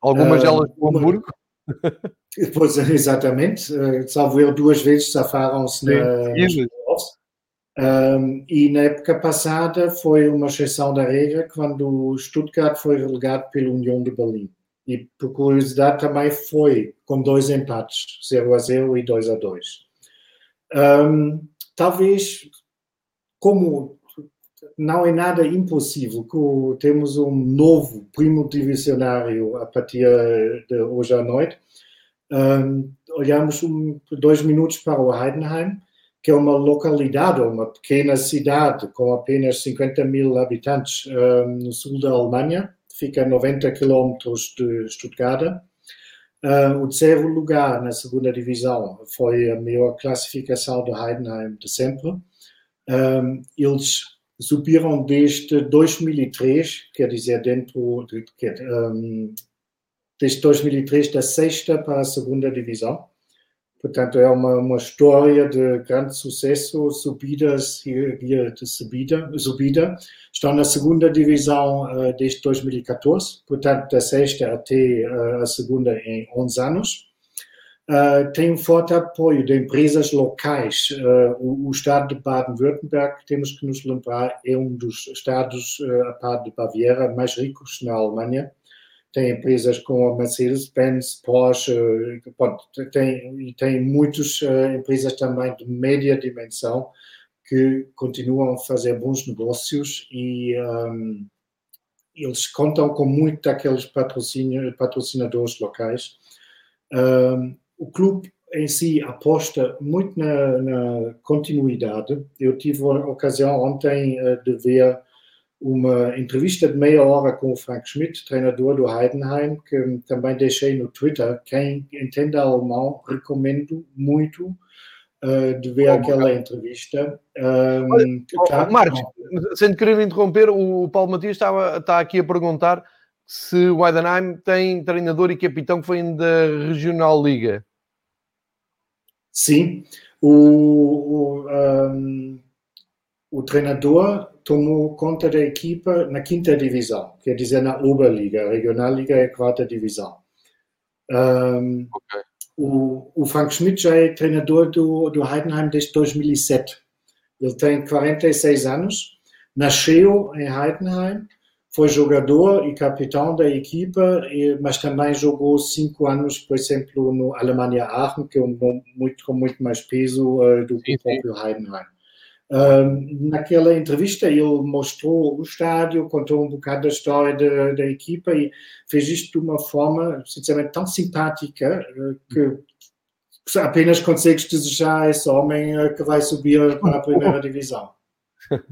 A: Algumas delas uh, com o Hamburgo?
B: Pois, exatamente. Uh, salvo duas vezes safaram-se na playoffs. Um, e na época passada foi uma exceção da regra quando o Stuttgart foi relegado pelo União de Berlim. E por curiosidade também foi com dois empates, 0 a 0 e 2 a 2. Um, talvez, como não é nada impossível que temos um novo primo divisionário a partir de hoje à noite, um, olhamos um, dois minutos para o Heidenheim, que é uma localidade, uma pequena cidade com apenas 50 mil habitantes um, no sul da Alemanha, fica a 90 quilómetros de Stuttgart. Uh, o terceiro lugar na segunda divisão foi a melhor classificação do Heidenheim de sempre. Um, eles subiram desde 2003, quer dizer, dentro de, um, desde 2003 da sexta para a segunda divisão. Portanto, é uma, uma história de grande sucesso, subidas de subida, subida. Estão na segunda divisão uh, desde 2014, portanto, da sexta até uh, a segunda em 11 anos. Uh, tem um forte apoio de empresas locais. O, o, estado de Baden-Württemberg, temos que nos lembrar, é um dos estados, a par de Baviera, mais ricos na Alemanha tem empresas como a Mercedes-Benz, Porsche, tem, e tem muitas uh, empresas também de média dimensão que continuam a fazer bons negócios e um, eles contam com muito daqueles patrocinadores locais. Um, o clube em si aposta muito na, na, continuidade. Eu tive a ocasião ontem uh, de ver uma entrevista de meia hora com o Frank Schmidt, treinador do Heidenheim, que também deixei no Twitter. Quem entende alemão, recomendo muito uh, de ver oh, aquela entrevista.
A: Um, oh, tá, Marcos, sem querer interromper, o Paulo Matias estava, está aqui a perguntar se o Heidenheim tem treinador e capitão que vem da Regional Liga.
B: Sim, o, o, um, o treinador tomou conta da equipa na quinta divisão, quer dizer, na Oberliga. A Regionalliga é a quarta divisão. Um, okay. o, o, Frank Schmidt já é treinador do, do Heidenheim desde 2007. Ele tem 46 anos, nasceu em Heidenheim, foi jogador e capitão da equipa, mas também jogou cinco anos, por exemplo, no Alemanha Aachen, que é um, muito, com muito mais peso uh, do que o próprio Heidenheim naquela entrevista ele mostrou o estádio, contou um bocado da história da, da equipa e fez isto de uma forma, sinceramente, tão simpática eh, que apenas consegues desejar a esse homem eh, que vai subir para a primeira divisão.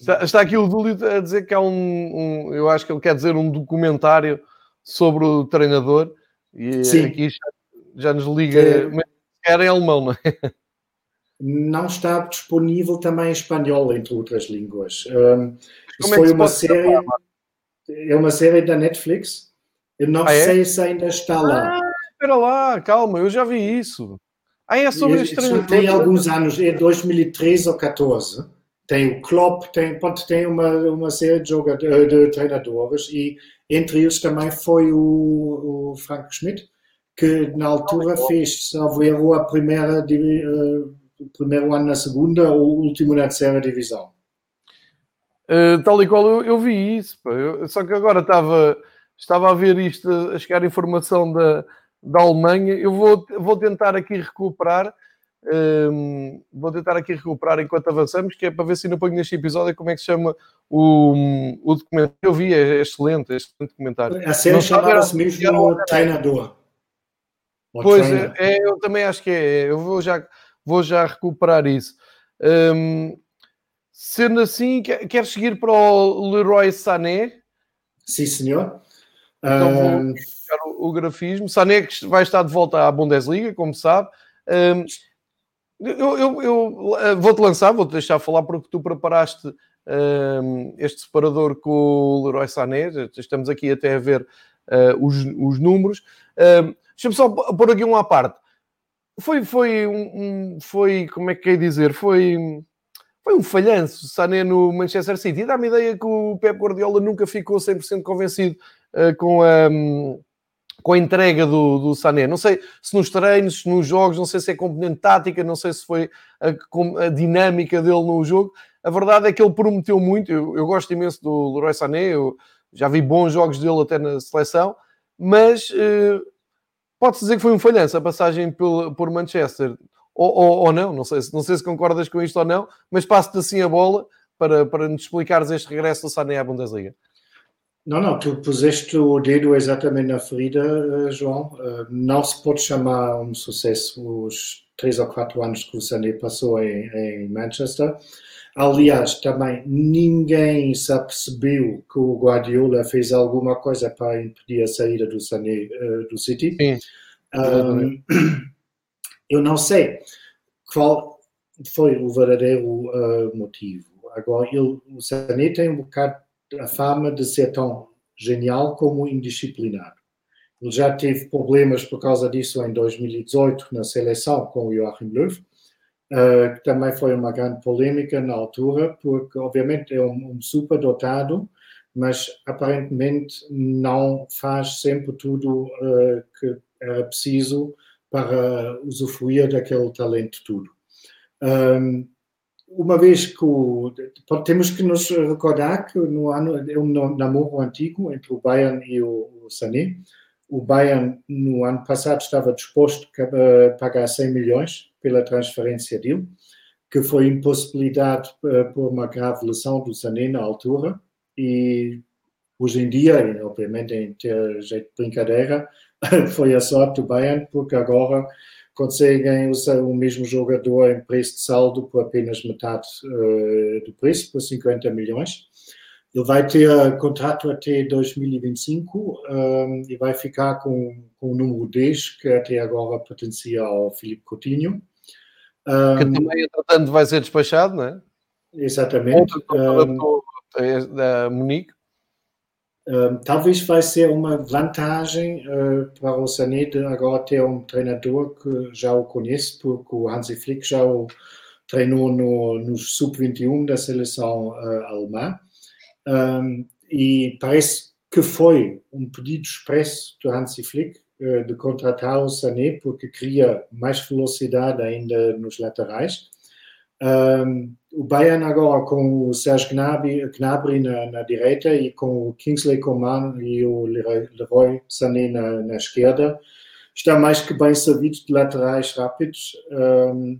A: Está, está, aqui o Dúlio a dizer que há um, um, eu acho que ele quer dizer um documentário sobre o treinador e Sim. aqui já, já nos liga, é... era em alemão, não é?
B: Não está disponível também em espanhol, entre outras línguas. Um, isso é foi uma série, é uma série da Netflix. Eu não ah, é? sei se ainda está lá.
A: Ah, espera lá, calma, eu já vi isso. Ah, é sobre
B: isso Tem alguns anos, é 2013 ou 14. Tem o Klopp, tem, pode, tem uma, uma série de, jogadores, de treinadores e entre eles também foi o, o Frank Schmidt, que na altura fez, salvo erro, a primeira uh, primeiro ano na segunda ou o último na terceira divisão?
A: Uh, tal e qual eu, eu vi isso, eu, só que agora estava, estava a ver isto, a chegar informação da, da Alemanha. Eu vou, vou tentar aqui recuperar, um, ehm, vou tentar aqui recuperar enquanto avançamos, que é para ver se não ponho neste episódio como é que se chama o, o documentário. Eu vi, é excelente, é excelente documentário.
B: A série chamava-se mesmo o Treinador.
A: Pois, é, é, eu também acho que é. Eu vou já, vou já recuperar isso. Um, Sendo assim, quer seguir para o Leroy Sané?
B: Sim, senhor.
A: Então vou o, o grafismo. Sané que vai estar de volta à Bundesliga, como sabe. Um, eu, eu, eu eh, vou-te lançar, vou-te deixar falar porque tu preparaste um, este separador com o Leroy Sané. Estamos aqui até a ver uh, os, os números. Um, Deixa-me só pôr aqui um à parte. Foi, foi um, um, foi, como é que quer dizer? Foi foi um falhanço. Sané no Manchester City. Dá-me ideia que o Pep Guardiola nunca ficou 100% convencido uh, com, a, um, com a entrega do, do Sané. Não sei se nos treinos, se nos jogos, não sei se é componente tática, não sei se foi a, a, dinâmica dele no jogo. A verdade é que ele prometeu muito. Eu, eu gosto imenso do Leroy Sané. Eu já vi bons jogos dele até na seleção. Mas uh, pode-se dizer que foi um falhanço a passagem por, por Manchester ou, ou, ou, não, não sei, não sei se concordas com isto ou não, mas passo-te assim a bola para, para nos explicares este regresso do Sané à Bundesliga.
B: Não, não, tu puseste o dedo exatamente na ferida, eh, João. Eh, não se pode chamar um sucesso os três ou quatro anos que o Sané passou em, em Manchester. Aliás, também ninguém se apercebeu que o Guardiola fez alguma coisa para impedir a saída do Sané uh, do City. Sim. Um, eu não sei qual foi o verdadeiro uh, motivo. Agora, ele, o Sané tem um bocado a fama de ser tão genial como indisciplinado. Ele já teve problemas por causa disso em 2018 na seleção com o Joachim Löw, uh, que também foi uma grande polêmica na altura, porque obviamente é um, um super dotado, mas aparentemente não faz sempre tudo uh, que era preciso para usufruir daquele talento tudo. Um, uma vez que o, temos que nos recordar que no ano é um namoro antigo entre o Bayern e o, o Sané. O Bayern no ano passado estava disposto a pagar 100 milhões pela transferência dele, que foi impossibilidade eh, por uma grave lesão do Sané na altura e hoje em dia, obviamente em ter jeito de brincadeira, foi a sorte do Bayern, porque agora conseguem usar o mesmo jogador em preço de saldo por apenas metade uh, do preço, por 50 milhões. Ele vai ter contrato até 2025 um, ehm, e vai ficar com, com o número 10, que até agora pertencia ao Filipe Coutinho.
A: Um, que ehm, também, entretanto, vai ser despachado, não é?
B: Exatamente.
A: Outro um, da Munique
B: talvez vai ser uma vantagem uh, para o Sané agora ter um treinador que já o conhece, porque o Hansi Flick já o treinou no, no sub-21 da seleção uh, alemã. Um, e parece que foi um pedido expresso do Hansi Flick uh, de contratar o Sané, porque cria mais velocidade ainda nos laterais. Um, o Bayern agora com o Serge Gnabry, Gnabry na, na, direita e com o Kingsley Coman e o Leroy Sané na, na esquerda, está mais que bem servido de laterais rápidos um,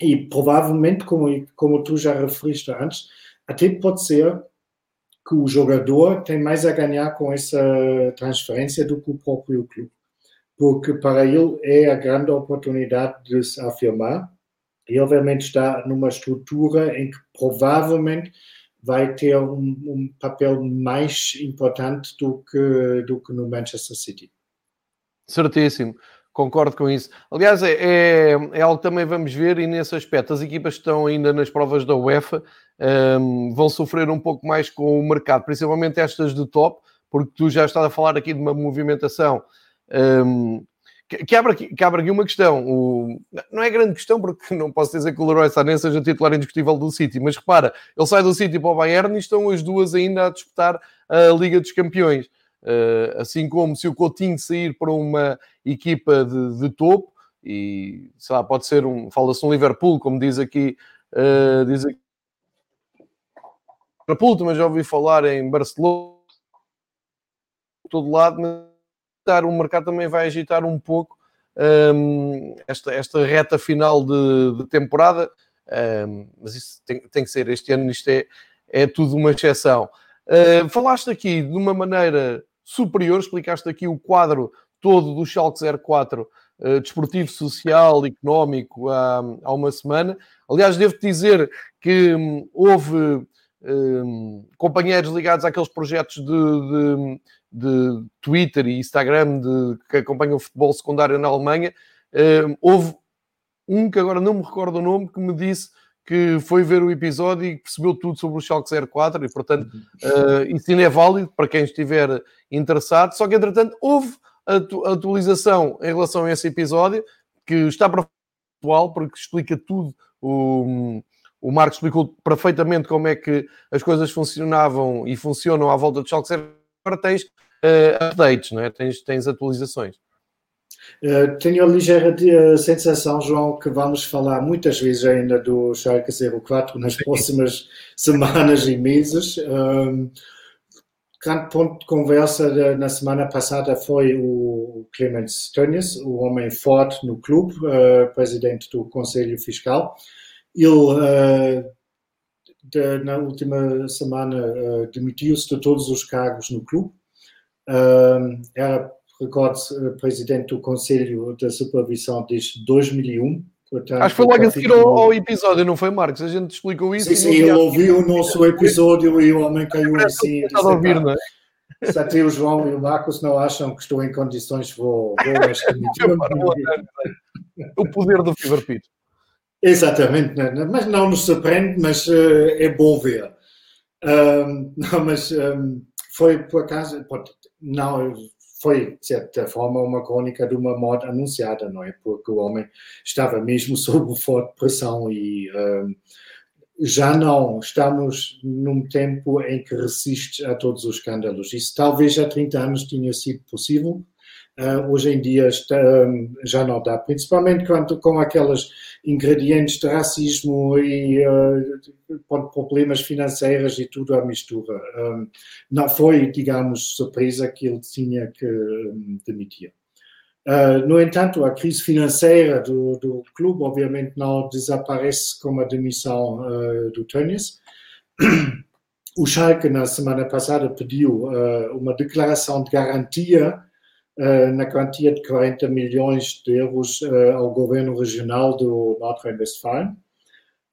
B: e provavelmente, como, como tu já referiste antes, até pode ser que o jogador tem mais a ganhar com essa transferência do que o próprio clube, porque para ele é a grande oportunidade de se afirmar. E obviamente está numa estrutura em que provavelmente vai ter um, um papel mais importante do que, do que no Manchester City.
A: Certíssimo, concordo com isso. Aliás, é, é, é, algo que também vamos ver, e nesse aspecto, as equipas que estão ainda nas provas da UEFA um, vão sofrer um pouco mais com o mercado, principalmente estas de top, porque tu já estás a falar aqui de uma movimentação um, que abre aqui, que abre aqui uma questão. O, não é grande questão, porque não posso dizer que o Leroy Sané seja titular indiscutível do City, mas repara, ele sai do City para o Bayern e estão as duas ainda a disputar a Liga dos Campeões. Uh, assim como se o Coutinho sair para uma equipa de, de topo, e sei lá, pode ser um, fala-se um Liverpool, como diz aqui, uh, diz aqui Liverpool, mas já ouvi falar em Barcelona, todo lado, mas o mercado também vai agitar um pouco um, esta, esta reta final de, de temporada, um, mas isso tem, tem, que ser, este ano isto é, é tudo uma exceção. Uh, falaste aqui de uma maneira superior, explicaste aqui o quadro todo do Schalke 04 uh, desportivo, social, económico há, há uma semana. Aliás, devo-te dizer que um, houve um, companheiros ligados àqueles projetos de, de, de Twitter e Instagram de, que acompanham o futebol secundário na Alemanha. Um, houve um que agora não me recordo o nome que me disse que foi ver o episódio e percebeu tudo sobre o Schalke 04 e, portanto, uh, isso ainda é válido para quem estiver interessado. Só que, entretanto, houve atualização em relação a esse episódio, que está para atual, porque explica tudo. O, o Marcos explicou perfeitamente como é que as coisas funcionavam e funcionam à volta do Schalke 04. Agora tens uh, updates, não é? tens, tens atualizações.
B: Uh, tenho a ligeira uh, sensação, João, que vamos falar muitas vezes ainda do Schalke 04 nas próximas semanas e meses. Um, grande ponto de conversa na semana passada foi o Clemens Tönnies, o homem forte no clube, uh, presidente do Conselho Fiscal. Ele, uh, de, na última semana, uh, demitiu-se de todos os cargos no clube. era, recorde-se, presidente do Conselho de Supervisão desde 2001.
A: Portanto, Acho que foi logo a seguir ao, ao, episódio, não foi, Marcos? A gente explicou isso.
B: Sim, sim, ele ouviu o nosso episódio e o homem caiu assim.
A: Disse, a ouvir, não é?
B: Se até o João e o Marcos não acham que estou em condições, vou, vou
A: O poder do Fever Pit.
B: Exatamente, né? mas não nos surpreende, mas uh, é bom ver. Um, não, mas um, foi por acaso, não, foi, de certa forma, uma crônica de uma morte anunciada, não é? Porque o homem estava mesmo sob forte pressão e um, já não estamos num tempo em que resiste a todos os escândalos. Isso talvez há 30 anos tinha sido possível, hoje em dia está, um, já não dá, principalmente quando, com aqueles ingredientes de racismo e uh, problemas financeiros e tudo à mistura. Um, não foi, digamos, surpresa que ele tinha que um, demitir. Uh, no entanto, a crise financeira do, do, clube, obviamente, não desaparece com a demissão do Tönnies. O Schalke, na semana passada, pediu uma declaração de garantia na quantia de 40 milhões de euros eh, ao governo regional do Nordrhein-Westfalen,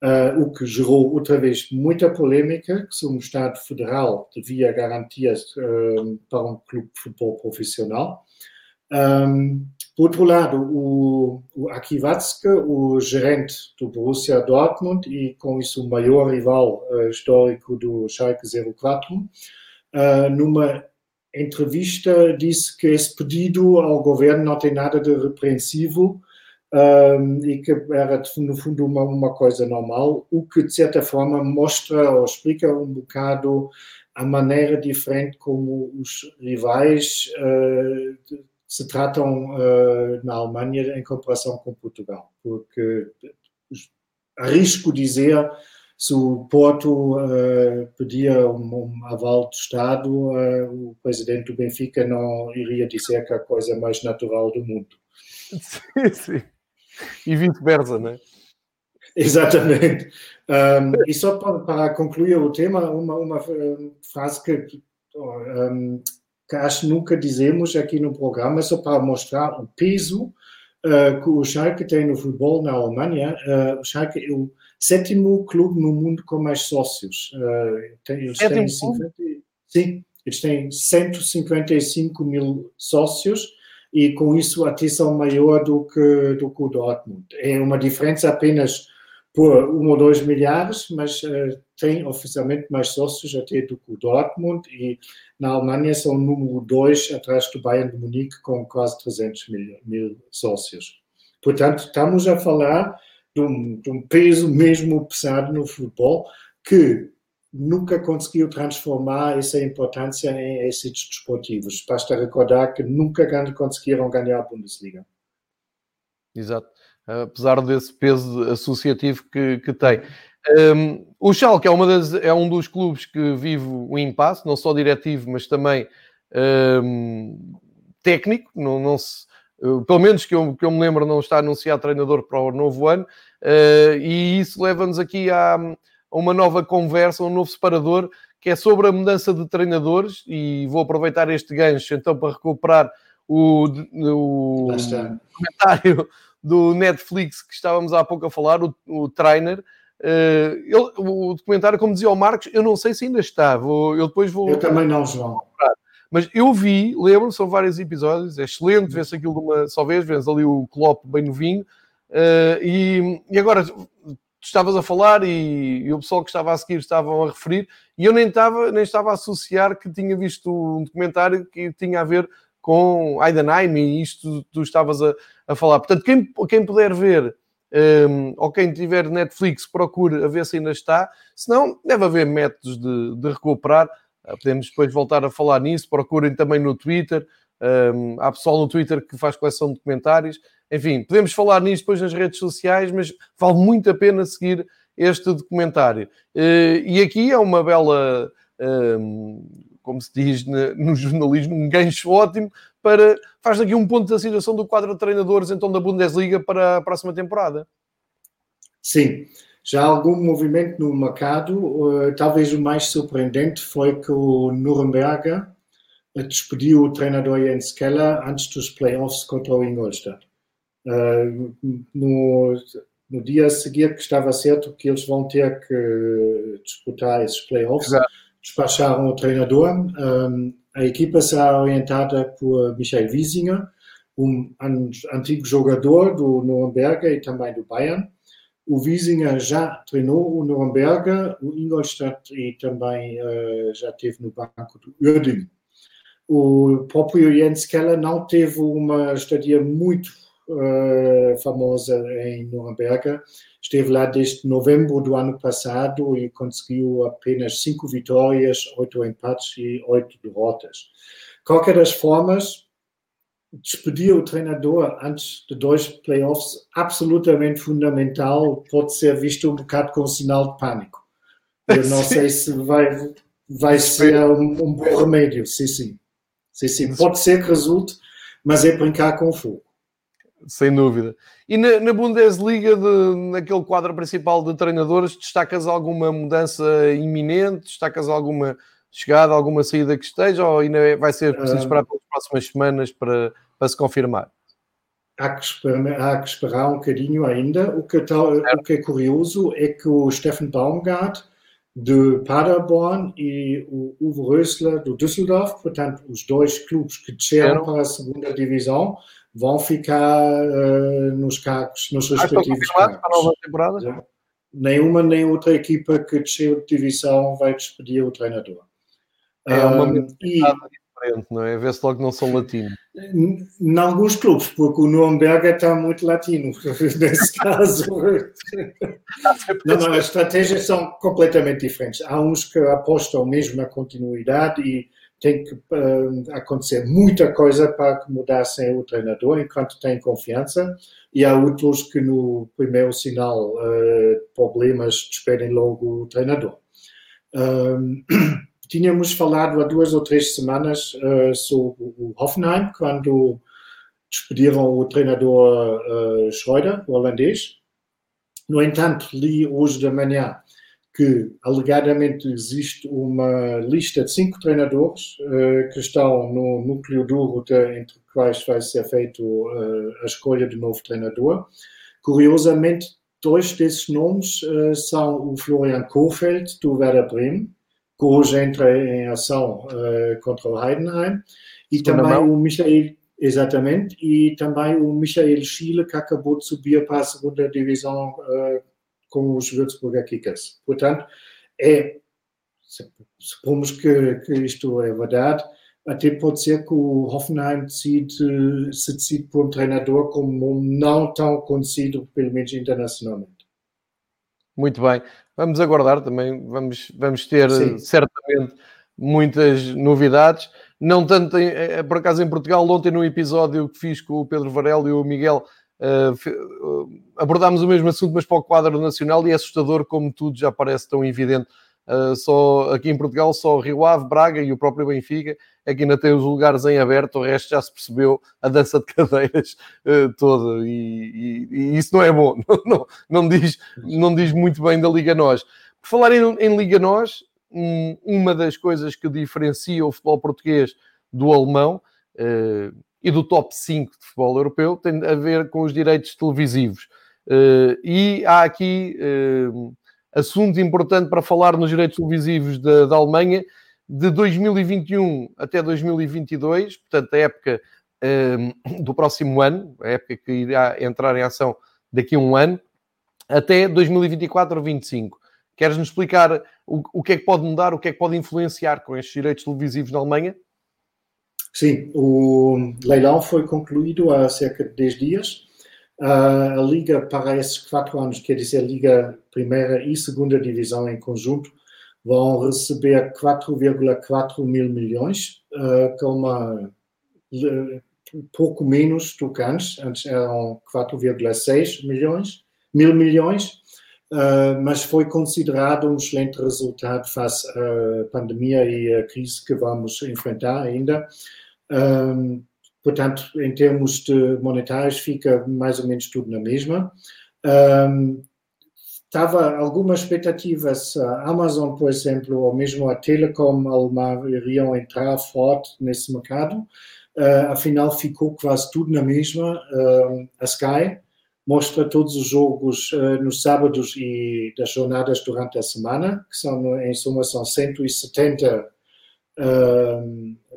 B: eh, o que gerou outra vez muita polêmica, que se um Estado federal devia garantias para um clube de futebol profissional. Por outro lado, o, o o gerente do Borussia Dortmund e com isso o maior rival histórico do Schalke 04, numa entrevista disse que esse pedido ao governo não tem nada de repreensivo um, e que era, no fundo, uma, uma coisa normal, o que, de certa forma, mostra ou explica um bocado a maneira diferente como os rivais uh, se tratam uh, na Alemanha em comparação com Portugal. Porque arrisco dizer se o Porto uh, pedia um, um, aval do Estado, uh, o presidente do Benfica não iria dizer que é a coisa mais natural do mundo.
A: Sim, sim. E vice-versa, não é?
B: Exatamente. Um, e só para, para, concluir o tema, uma, uma frase que, que acho que nunca dizemos aqui no programa, só para mostrar o peso uh, que o Schalke tem no futebol na Alemanha. o Schalke é o sétimo clube no mundo com mais sócios. Uh, tem, eles têm 50, sim, eles têm 155 mil sócios e com isso a atenção maior do que, do que o Dortmund. É uma diferença apenas por um ou dois milhares, mas uh, tem oficialmente mais sócios até do que o Dortmund e na Alemanha são o número dois atrás do Bayern de Munique com quase 300 mil, mil sócios. Portanto, estamos a falar de um, de um peso mesmo pesado no futebol que nunca conseguiu transformar essa importância em êxitos desportivos. Basta recordar que nunca conseguiram ganhar a Bundesliga.
A: Exato. Apesar desse peso associativo que, que tem. Um, o Schalke é, uma das, é um dos clubes que vive o impasse, não só diretivo, mas também um, técnico. Não, não se, pelo menos que eu, que eu me lembro, não está anunciado treinador para o novo ano. Uh, e isso leva-nos aqui a, a, uma nova conversa, um novo separador, que é sobre a mudança de treinadores. E vou aproveitar este gancho então para recuperar o, o comentário do Netflix que estávamos há pouco a falar, o, o Trainer. Uh, ele, o documentário, como dizia o Marcos, eu não sei se ainda está. Vou, eu depois vou.
B: Eu também não, João.
A: Mas eu vi, lembro, são vários episódios, é excelente, vê-se aquilo de uma só vez, vês ali o Klopp bem novinho. Uh, e, e agora, tu estavas a falar e, e, o pessoal que estava a seguir estavam a referir, e eu nem estava, nem estava a associar que tinha visto um documentário que tinha a ver com Heidenheim e isto tu estavas a, a falar. Portanto, quem, quem puder ver um, ou quem tiver Netflix, procure a ver se ainda está. Se não, deve haver métodos de, de recuperar. Uh, podemos depois voltar a falar nisso. Procurem também no Twitter. Um, há pessoal no Twitter que faz coleção de comentários. Enfim, podemos falar nisso depois nas redes sociais, mas vale muito a pena seguir este documentário. Uh, e aqui é uma bela um, como se diz no jornalismo, um gancho ótimo para faz aqui um ponto da situação do quadro de treinadores então da Bundesliga para a próxima temporada.
B: Sim, já há algum movimento no mercado. Uh, talvez o mais surpreendente foi que o Nuremberg despediu o treinador Jens Keller antes dos playoffs contra o Ingolstadt. Uh, no, no dia seguinte que estava certo que eles vão ter que disputar esses playoffs. Exato despacharam o treinador. A equipa será orientada por Michael Wiesinger, um antigo jogador do Nuremberg e também do Bayern. O Wiesinger já treinou o Nuremberg, o Ingolstadt e também uh, já esteve no banco do Uerdingen. O próprio Jens Keller não teve uma estadia muito uh, famosa em Nuremberg. Esteve lá desde novembro do ano passado e conseguiu apenas cinco vitórias, oito empates e oito derrotas. Qualquer das formas, despedir o treinador antes de dois playoffs, absolutamente fundamental, pode ser visto um bocado com sinal de pânico. Eu não sei se vai, vai ser um, um bom remédio. Sim, sim. sim, sim. Pode ser que resulte, mas é brincar com fogo
A: sem dúvida. E na, na Bundesliga, de, naquele quadro principal de treinadores, destacas alguma mudança iminente? Destacas alguma chegada, alguma saída que esteja? Ou ainda vai ser preciso esperar pelas próximas semanas para, para se confirmar?
B: Há que, esperar, há que esperar um bocadinho ainda. O que, o que é curioso é que o Steffen Baumgart de Paderborn e o Uwe Rösler do Düsseldorf, portanto, os dois clubes que desceram para a segunda divisão, vão ficar uh, nos cargos, nos respectivos cargos. para a nova temporada? Nenhuma nem outra equipa que desceu de divisão vai despedir o treinador.
A: É uma um, e, diferente, não é? Vê-se logo que não são latinos.
B: Em alguns clubes, porque o Nürnberg está muito latino, nesse caso. não, não, as estratégias são completamente diferentes. Há uns que apostam mesmo na continuidade e tem que uh, acontecer muita coisa para que mudassem o treinador enquanto tem confiança e há outros que no primeiro sinal uh, problemas despedem logo o treinador. Um, tínhamos falado há duas ou três semanas uh, sobre o Hoffenheim quando despediram o treinador uh, Schreuder, o holandês. No entanto, li hoje de manhã que alegadamente existe uma lista de cinco treinadores uh, que estão no núcleo duro de, entre quais vai ser feito uh, a escolha de novo treinador. Curiosamente, dois desses nomes uh, são o Florian Kohfeldt, do Werder Bremen, hoje entra em ação contra o Heidenheim, e Estou também o Michael, exatamente, e também o Michael Schiele, que acabou de subir para a segunda divisão com os Würzburger Kickers. Portanto, é, supomos que, que isto é verdade, até pode ser que o Hoffenheim decide, se decide por um treinador como não tão conhecido, pelo menos internacionalmente.
A: Muito bem. Vamos aguardar também, vamos, vamos ter Sim. certamente muitas novidades. Não tanto, em, eh, por acaso, em Portugal, ontem no episódio que fiz com o Pedro Varela e o Miguel, uh, abordámos o mesmo assunto, mas para o quadro nacional, e é assustador como tudo já parece tão evidente. Uh, só aqui em Portugal, só Rio Ave, Braga e o próprio Benfica é que ainda tem os lugares em aberto, o resto já se percebeu a dança de cadeiras uh, toda, e, e, e, isso não é bom, não, não, não, diz, não diz muito bem da Liga Nós. Por falar em, em Liga Nós, um, uma das coisas que diferencia o futebol português do alemão uh, e do top 5 de futebol europeu tem a ver com os direitos televisivos. Uh, e há aqui assunto importante para falar nos direitos televisivos da, da, Alemanha de 2021 até 2022, portanto, a época uh, do próximo ano, a época que irá entrar em ação daqui a um ano, até 2024-25. Queres-nos explicar o, o que é que pode mudar, o que é que pode influenciar com estes direitos televisivos na Alemanha?
B: Sim, o leilão foi concluído há cerca de 10 dias. a Liga para esses quatro anos, quer dizer, a Liga Primeira e Segunda Divisão em conjunto, vão receber 4,4 mil milhões, uh, com uma pouco menos do que antes, antes eram 4,6 milhões, mil milhões, uh, mas foi considerado um excelente resultado face à pandemia e à crise que vamos enfrentar ainda. Um, portanto, em termos de monetários, fica mais ou menos tudo na mesma. Um, estava algumas expectativas, a Amazon, por exemplo, ou mesmo a Telecom alemã iriam entrar forte nesse mercado. Uh, afinal, ficou quase tudo na mesma. Uh, a Sky mostra todos os jogos uh, nos sábados e das jornadas durante a semana, que são, em suma, são 170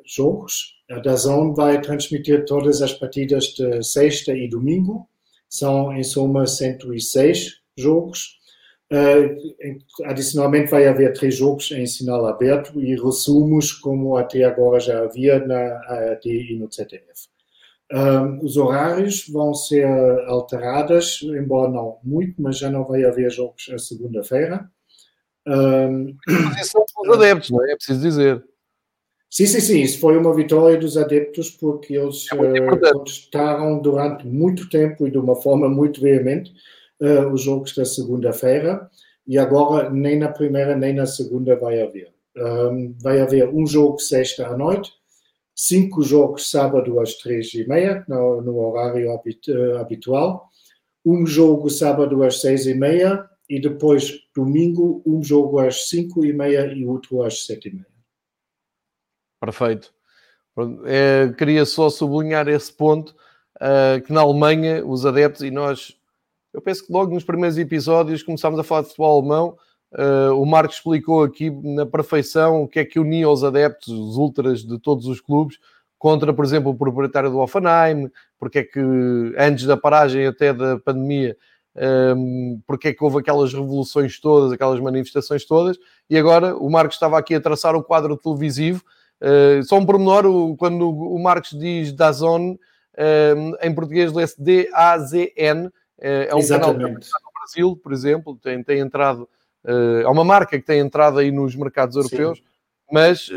B: jogos. A DAZN vai transmitir todas as partidas de sexta e domingo. São, em suma, 106 jogos. Uh, adicionalmente, vai haver três jogos em sinal aberto e resumos, como até agora já havia na ARD e no ZDF. Um, os horários vão ser alterados, embora não muito, mas já não vai haver jogos a segunda-feira. Um,
A: são os adeptos, não é? É preciso dizer.
B: Sim, sim, sim. Isso foi uma vitória dos adeptos porque eles é uh, contestaram durante muito tempo e de uma forma muito veemente uh, os jogos da segunda-feira e agora nem na primeira nem na segunda vai haver. Um, vai haver um jogo sexta à noite, cinco jogos sábado às três e meia, no, no horário habit, uh, habitual, um jogo sábado às seis e meia e depois domingo um jogo às cinco e meia e outro às sete e meia.
A: Perfeito. É, queria só sublinhar esse ponto, uh, que na Alemanha os adeptos, e nós, eu penso que logo nos primeiros episódios começámos a falar de futebol alemão, uh, o Marcos explicou aqui na perfeição o que é que unia os adeptos, os ultras de todos os clubes, contra, por exemplo, o proprietário do Offenheim, porque é que antes da paragem até da pandemia, um, porque é que houve aquelas revoluções todas, aquelas manifestações todas, e agora o Marcos estava aqui a traçar o quadro televisivo, Uh, só um pormenor, o, quando o Marcos diz Dazon, uh, em português lê-se D-A-Z-N, é um Exatamente. canal que está no Brasil, por exemplo, tem, tem entrado, é uma marca que tem entrado aí nos mercados europeus, Sim. mas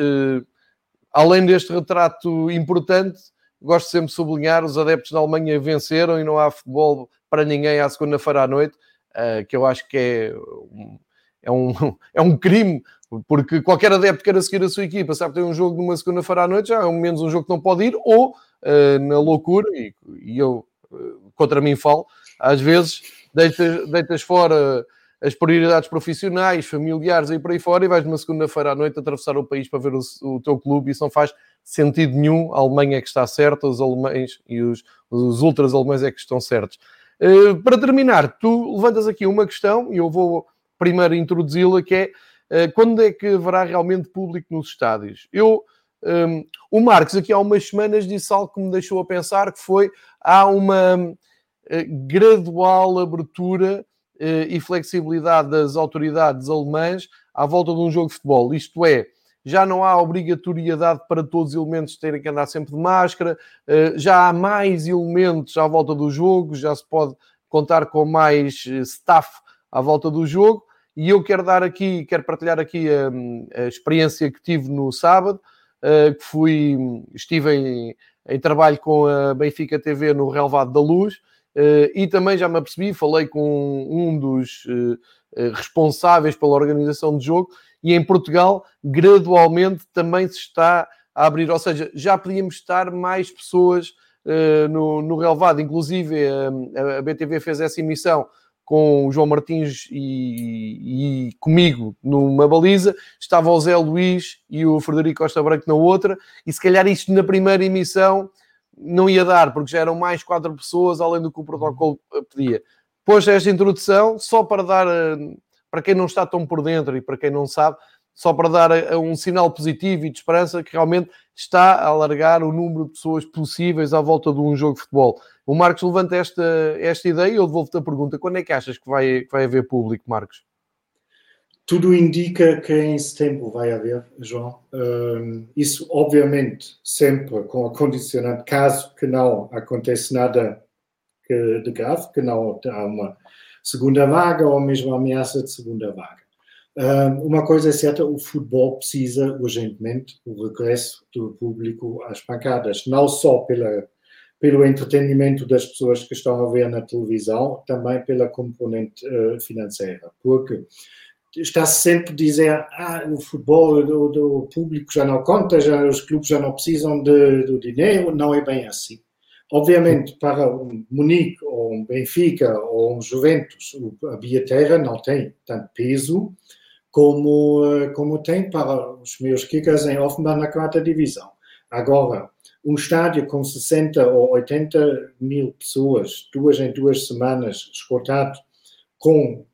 A: além deste retrato importante, gosto sempre de sublinhar, os adeptos da Alemanha venceram e não há futebol para ninguém à segunda-feira à noite, que eu acho que é um, é um, é um crime porque qualquer adepto queira seguir a sua equipa, sabe que tem um jogo numa segunda-feira à noite, já é um menos um jogo que não pode ir, ou na loucura, e, eu contra mim falo, às vezes deitas, deitas fora as prioridades profissionais, familiares e por aí fora, e vais numa segunda-feira à noite atravessar o país para ver o, o, teu clube, e isso não faz sentido nenhum. A Alemanha é que está certa, os alemães e os, os ultras alemães é que estão certos. Uh, para terminar, tu levantas aqui uma questão, e eu vou primeiro introduzi-la, que é eh, quando é que haverá realmente público nos estádios? Eu, um, ehm, o Marcos, aqui há umas semanas, disse algo que me deixou a pensar, que foi, há uma uh, gradual abertura uh, e flexibilidade das autoridades alemãs à volta de um jogo de futebol. Isto é, já não há obrigatoriedade para todos os elementos terem que andar sempre de máscara, já há mais elementos à volta do jogo, já se pode contar com mais staff à volta do jogo. E eu quero dar aqui, quero partilhar aqui a, a experiência que tive no sábado, que fui, estive em, em, trabalho com a Benfica TV no Relvado da Luz, e também já me apercebi, falei com um dos responsáveis pela organização do jogo, e em Portugal, gradualmente também se está a abrir, ou seja, já podíamos estar mais pessoas no, no relevado, inclusive a BTV fez essa emissão com o João Martins e, e, comigo numa baliza, estava o Zé Luís e o Frederico Costa Branco na outra, e se calhar isto na primeira emissão não ia dar, porque já eram mais quatro pessoas, além do que o protocolo pedia. Pôs esta introdução só para dar, eh, para quem não está tão por dentro e para quem não sabe, só para dar eh, um sinal positivo e de esperança que realmente está a alargar o número de pessoas possíveis à volta de um jogo de futebol. O Marcos levanta esta, esta ideia e eu devolvo-te a pergunta: quando é que achas que vai, que vai haver público, Marcos?
B: Tudo indica que em setembro vai haver, João. Um, isso, obviamente, sempre com a condicionante, caso que não aconteça nada de grave, que não há uma segunda vaga ou mesmo ameaça de segunda vaga. Um, uma coisa é certa, o futebol precisa urgentemente o regresso do público às pancadas, não só pela pelo entretenimento das pessoas que estão a ver na televisão, também pela componente uh, financeira, porque está-se sempre a dizer ah, o futebol do, do, público já não conta, já, os clubes já não precisam de, do dinheiro, não é bem assim. Obviamente, para um Munique, ou um Benfica, ou um Juventus, a bilheteira não tem tanto peso como, eh, como tem para os meus kickers em Offenbach na quarta divisão. Agora, um estádio com 60 ou 80 mil pessoas, duas em duas semanas, esgotado, com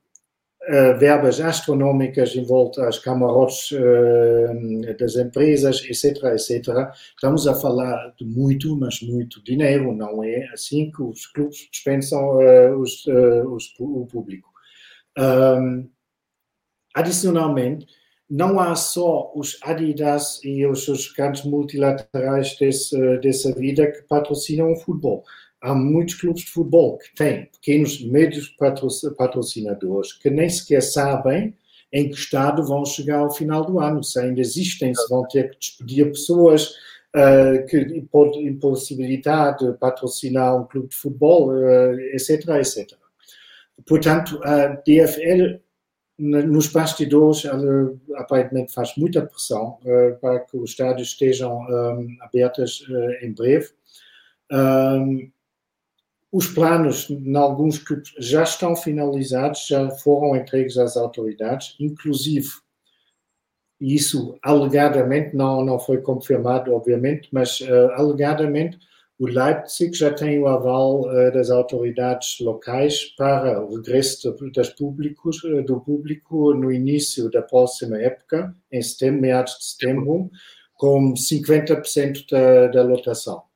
B: verbas astronómicas em volta às camarotes uh, das empresas, etc., etc. Estamos a falar de muito, mas muito dinheiro, não é assim que os clubes dispensam uh, os, os, o público. Um, adicionalmente, não há só os Adidas e os seus grandes multilaterais desse, dessa vida que patrocinam o futebol. Há muitos clubes de futebol que têm pequenos médios patrocinadores que nem sequer sabem em que estado vão chegar ao final do ano, se ainda existem, se vão ter que despedir pessoas, uh, que impossibilidade de patrocinar um clube de futebol, uh, etc, etc. Portanto, a DFL nos bastidores, aparentemente faz muita pressão uh, para que os estádios estejam um, ehm, abertos em breve. Um, os planos, em alguns clubes, já estão finalizados, já foram entregues às autoridades, inclusive, isso alegadamente, não, não foi confirmado, obviamente, mas uh, alegadamente o Leipzig já tem o aval uh, das autoridades locais para o regresso das públicos, uh, do público no início da próxima época, em setembro, meados de setembro, com 50% da, da lotação.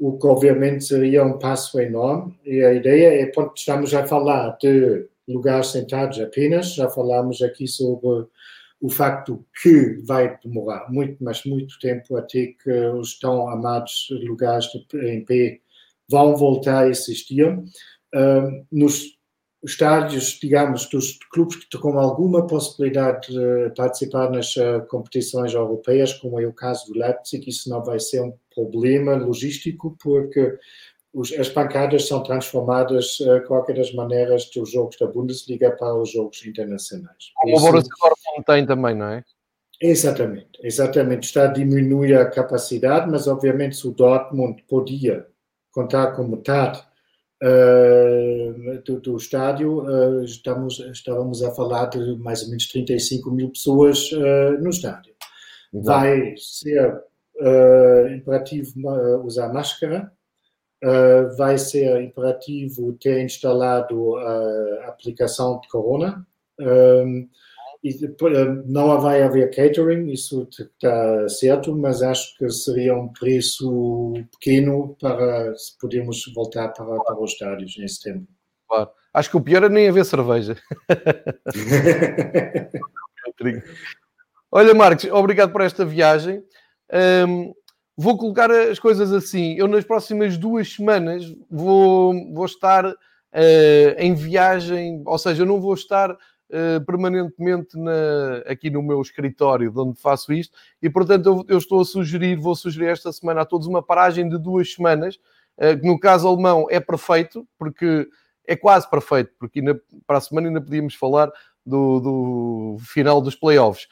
B: O que obviamente seria um passo enorme, e a ideia é, estamos a falar de lugares sentados apenas, já falamos aqui sobre o facto que vai demorar muito, mas muito tempo até que os tão amados lugares de, em pé vão voltar a existir. Uh, nos estádios, digamos, dos clubes que com alguma possibilidade de participar nas uh, competições europeias, como é o caso do Leipzig, isso não vai ser um problema logístico, porque os, as pancadas são transformadas, de uh, qualquer das maneiras, dos jogos da Bundesliga para os jogos internacionais.
A: Como o Borussia Dortmund tem também, não é?
B: Exatamente, exatamente. Está a diminuir a capacidade, mas obviamente se o Dortmund podia contar com metade uh, do, do, estádio, uh, estamos, estávamos a falar de mais ou menos 35 mil pessoas uh, no estádio. Exato. Vai ser imperativo usar máscara, vai ser imperativo ter instalado a aplicação de Corona. Um, não vai haver catering, isso está certo, mas acho que seria um preço pequeno para se podermos voltar para, para os estádios em setembro.
A: Claro. Acho que o pior é nem haver cerveja. Olha, Marcos, obrigado por esta viagem. Um, vou colocar as coisas assim. Eu nas próximas duas semanas vou, vou estar uh, em viagem, ou seja, eu não vou estar uh, permanentemente na, aqui no meu escritório de onde faço isto, e portanto eu, eu, estou a sugerir, vou sugerir esta semana a todos uma paragem de duas semanas. que no caso alemão é perfeito, porque é quase perfeito, porque ainda, para a semana ainda podíamos falar do, do final dos playoffs.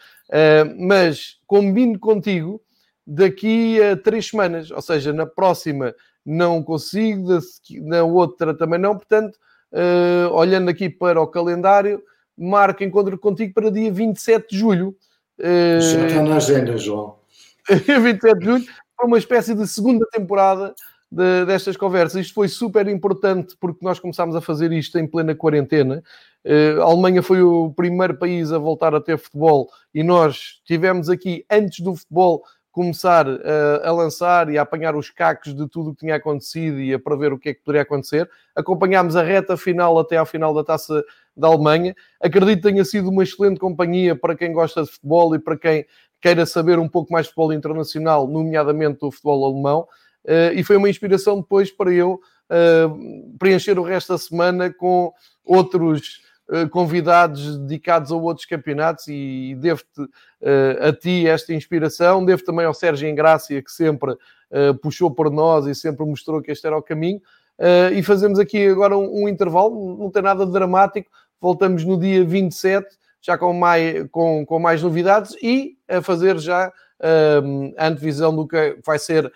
A: mas combino contigo daqui a três semanas, ou seja, na próxima não consigo, na outra também não, portanto, uh, olhando aqui para o calendário, marco encontro contigo para dia 27 de julho.
B: Uh, Já está na agenda, João.
A: 27 de julho, para uma espécie de segunda temporada de, destas conversas. Isto foi super importante porque nós começámos a fazer isto em plena quarentena. Uh, a Alemanha foi o primeiro país a voltar a ter futebol e nós tivemos aqui, antes do futebol, começar a, eh, a lançar e a apanhar os cacos de tudo o que tinha acontecido e a prever o que é que poderia acontecer. Acompanhámos a reta final até ao final da taça da Alemanha. Acredito que tenha sido uma excelente companhia para quem gosta de futebol e para quem queira saber um pouco mais de futebol internacional, nomeadamente do futebol alemão. Uh, e foi uma inspiração depois para eu uh, preencher o resto da semana com outros eh, convidados dedicados a outros campeonatos e devo-te uh, a ti esta inspiração, devo também ao Sérgio Engrácia que sempre uh, puxou por nós e sempre mostrou que este era o caminho. Uh, e fazemos aqui agora um, um, intervalo, não tem nada de dramático, voltamos no dia 27, já com mais, com, com mais novidades e a fazer já a antevisão do que vai ser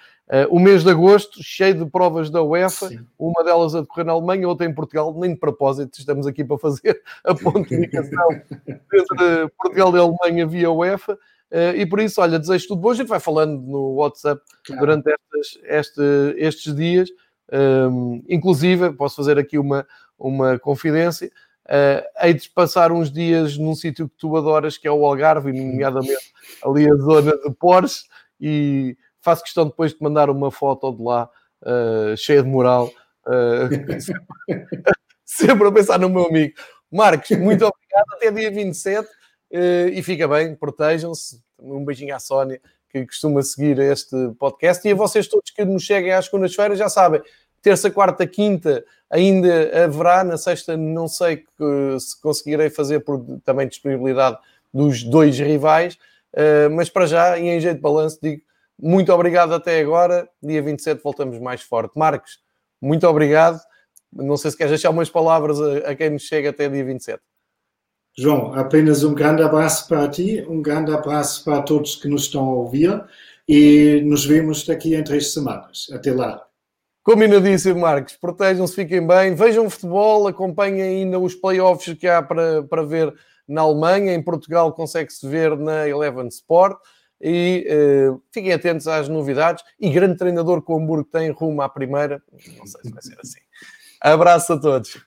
A: o mês de agosto, cheio de provas da UEFA, Sim. uma delas a decorrer na Alemanha, outra em Portugal, nem de propósito, estamos aqui para fazer a pontificação entre Portugal e Alemanha via UEFA. Uh, e por isso, olha, desejo tudo bom. A gente vai falando no WhatsApp claro. durante estas, este, estes dias. Um, inclusive, posso fazer aqui uma, uma confidência. Uh, hei de passar uns dias num sítio que tu adoras, que é o Algarve, nomeadamente ali a zona de Porsche, e faço questão depois de mandar uma foto de lá, uh, cheia de moral, uh, sempre, sempre a pensar no meu amigo. Marcos, muito obrigado, até dia 27 uh, eh, e fica bem, protejam-se. Um beijinho à Sónia, que costuma seguir este podcast, e a vocês todos que nos cheguem às segundas-feiras, já sabem, terça, quarta, quinta ainda haverá, na sexta não sei que, se conseguirei fazer por também disponibilidade dos dois rivais, uh, mas para já, e em jeito de balanço, digo muito obrigado até agora. Dia 27 voltamos mais forte. Marcos, muito obrigado. Não sei se queres deixar umas palavras a, quem nos chega até dia 27.
B: João, apenas um grande abraço para ti, um grande abraço para todos que nos estão a ouvir e nos vemos daqui em três semanas. Até lá.
A: Combinadíssimo, Marcos. Protejam-se, fiquem bem, vejam futebol, acompanhem ainda os playoffs que há para, para ver na Alemanha. Em Portugal consegue-se ver na Eleven Sport e uh, fiquem atentos às novidades. E grande treinador que o Hamburgo tem rumo à primeira, não sei se vai ser assim. Abraço a todos.